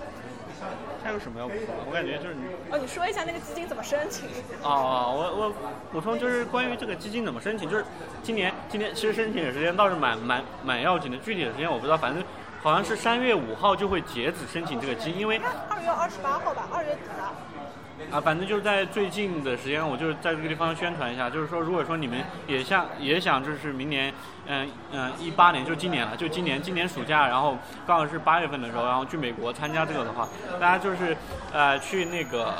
还有什么要补充的？我感觉就是你哦，你说一下那个基金怎么申请？哦，我我补充就是关于这个基金怎么申请，就是今年今年其实申请的时间倒是蛮蛮蛮要紧的，具体的时间我不知道，反正好像是三月五号就会截止申请这个基金，因为二月二十八号吧，二月底了。啊，反正就是在最近的时间，我就是在这个地方宣传一下，就是说，如果说你们也像也想，就是明年，嗯嗯，一八年就今年了，就今年今年暑假，然后刚好是八月份的时候，然后去美国参加这个的话，大家就是呃去那个、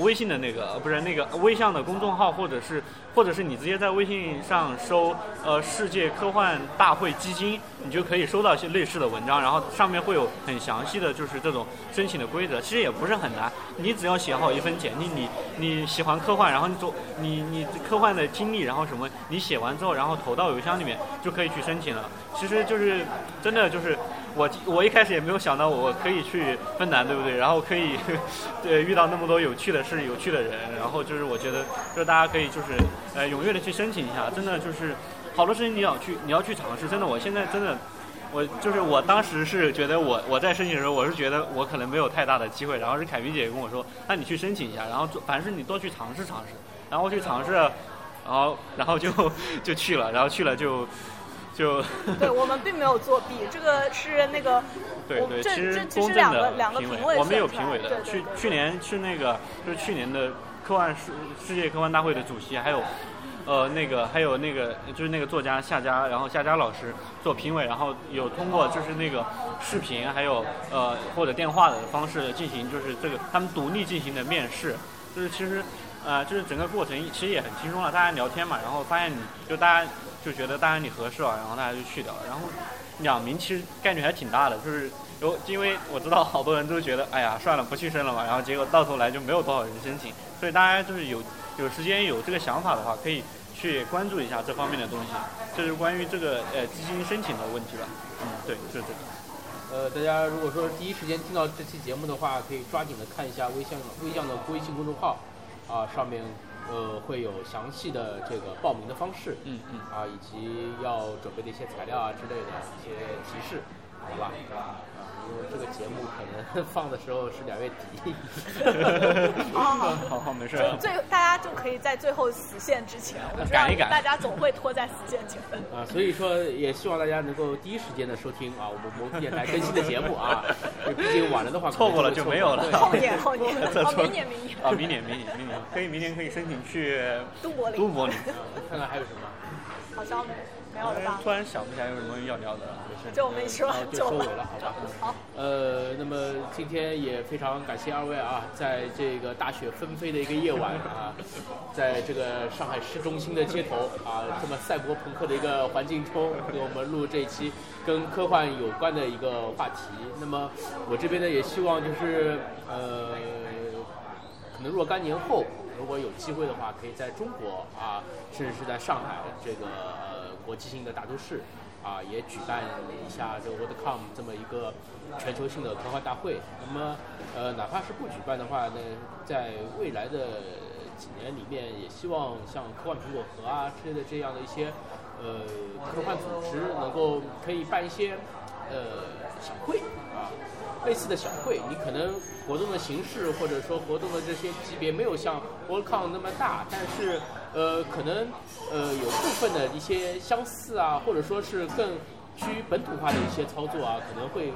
微信的那个不是那个微象的公众号，或者是或者是你直接在微信上搜呃世界科幻大会基金，你就可以收到一些类似的文章，然后上面会有很详细的就是这种申请的规则，其实也不是很难，你只要写好一份简历，你你喜欢科幻，然后你做你你科幻的经历，然后什么，你写完之后，然后投到邮箱里面就可以去申请了。其实就是真的就是我我一开始也没有想到我可以去芬兰，对不对？然后可以 *laughs* 对遇到那么多有趣的事、有趣的人，然后就是我觉得就是大家可以就是呃踊跃的去申请一下，真的就是好多事情你要去你要去尝试，真的我现在真的。我就是我当时是觉得我我在申请的时候，我是觉得我可能没有太大的机会，然后是凯明姐跟我说，那你去申请一下，然后做凡是你多去尝试尝试，然后去尝试，然后然后就 *laughs* 就去了，然后去了就就对我们并没有作弊，这个是那个 *laughs* 对对，这其实这其实公正的两个两个评评委我们有评委的，去去年是那个就是去年的科幻世世界科幻大会的主席，还有。呃，那个还有那个就是那个作家夏佳，然后夏佳老师做评委，然后有通过就是那个视频，还有呃或者电话的方式进行，就是这个他们独立进行的面试，就是其实呃就是整个过程其实也很轻松了，大家聊天嘛，然后发现你就大家就觉得大家你合适了，然后大家就去掉了，然后两名其实概率还挺大的，就是有因为我知道好多人都觉得哎呀算了不去申了嘛，然后结果到头来就没有多少人申请，所以大家就是有有时间有这个想法的话，可以去关注一下这方面的东西，这是关于这个呃基金申请的问题吧，嗯对，就是这个。呃，大家如果说第一时间听到这期节目的话，可以抓紧的看一下微信微象的微信公众号，啊，上面呃会有详细的这个报名的方式，嗯嗯。啊，以及要准备的一些材料啊之类的一些提示，好吧？啊，因为这个节目可能 *laughs* 放的时候是两月底。*laughs* 哦好好没事。最大家就可以在最后死线之前，我知道赶一赶大家总会拖在死线前的。啊，所以说也希望大家能够第一时间的收听啊，我们魔术电台更新的节目啊，*laughs* 毕竟晚了的话，错过了就没有了对后年后年，哦，明年明年啊，明年明年明年可以明年可以申请去都柏林都柏林。看看还有什么，好像没有了吧？突然想不起来有什么要聊的了。就我们说就就收尾了，好吧？好，呃，那么今天也非常感谢二位啊，在这个大雪纷飞的一个夜晚啊，*laughs* 在这个上海市中心的街头啊，这么赛博朋克的一个环境中，给我们录这一期跟科幻有关的一个话题。那么我这边呢，也希望就是呃，可能若干年后，如果有机会的话，可以在中国啊，甚至是在上海这个呃国际性的大都市。啊，也举办一下这个 WorldCom 这么一个全球性的科幻大会。那么，呃，哪怕是不举办的话呢，在未来的几年里面，也希望像科幻苹果核啊之类的这样的一些呃科幻组织，能够可以办一些呃小会啊，类似的小会。你可能活动的形式或者说活动的这些级别没有像 WorldCon 那么大，但是呃，可能呃有部分的一些相似啊，或者说是更趋于本土化的一些操作啊，可能会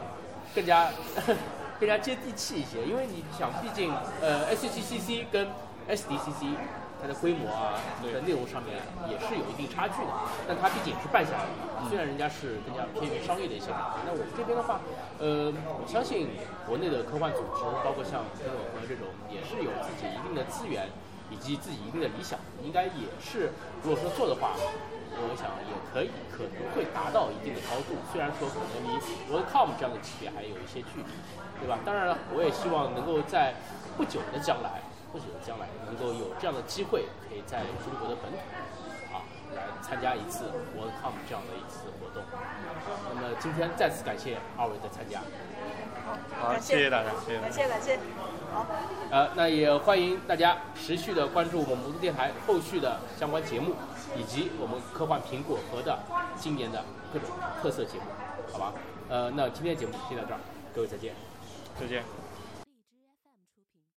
更加 *laughs* 更加接地气一些。因为你想，毕竟呃 SGCC 跟 SDCC 它的规模啊，在内容上面也是有一定差距的，但它毕竟也是办下来的，虽然人家是更加偏于商业的一些感觉，那我们这边的话，呃，我相信国内的科幻组织，包括像跟我们这种，也是有自己一定的资源以及自己一定的理想，应该也是如果说做的话，我想也可以可能会达到一定的高度，虽然说可能离 Worldcom 这样的级别还有一些距离，对吧？当然了，我也希望能够在不久的将来。不久的将来能够有这样的机会，可以在中国的本土啊来参加一次 WorldCom 这样的一次。那么今天再次感谢二位的参加。好，谢谢大家，谢谢。感谢感谢。好。呃，那也欢迎大家持续的关注我们魔都电台后续的相关节目，以及我们科幻苹果核的今年的各种特色节目，好吧？呃，那今天的节目先到这儿，各位再见。再见。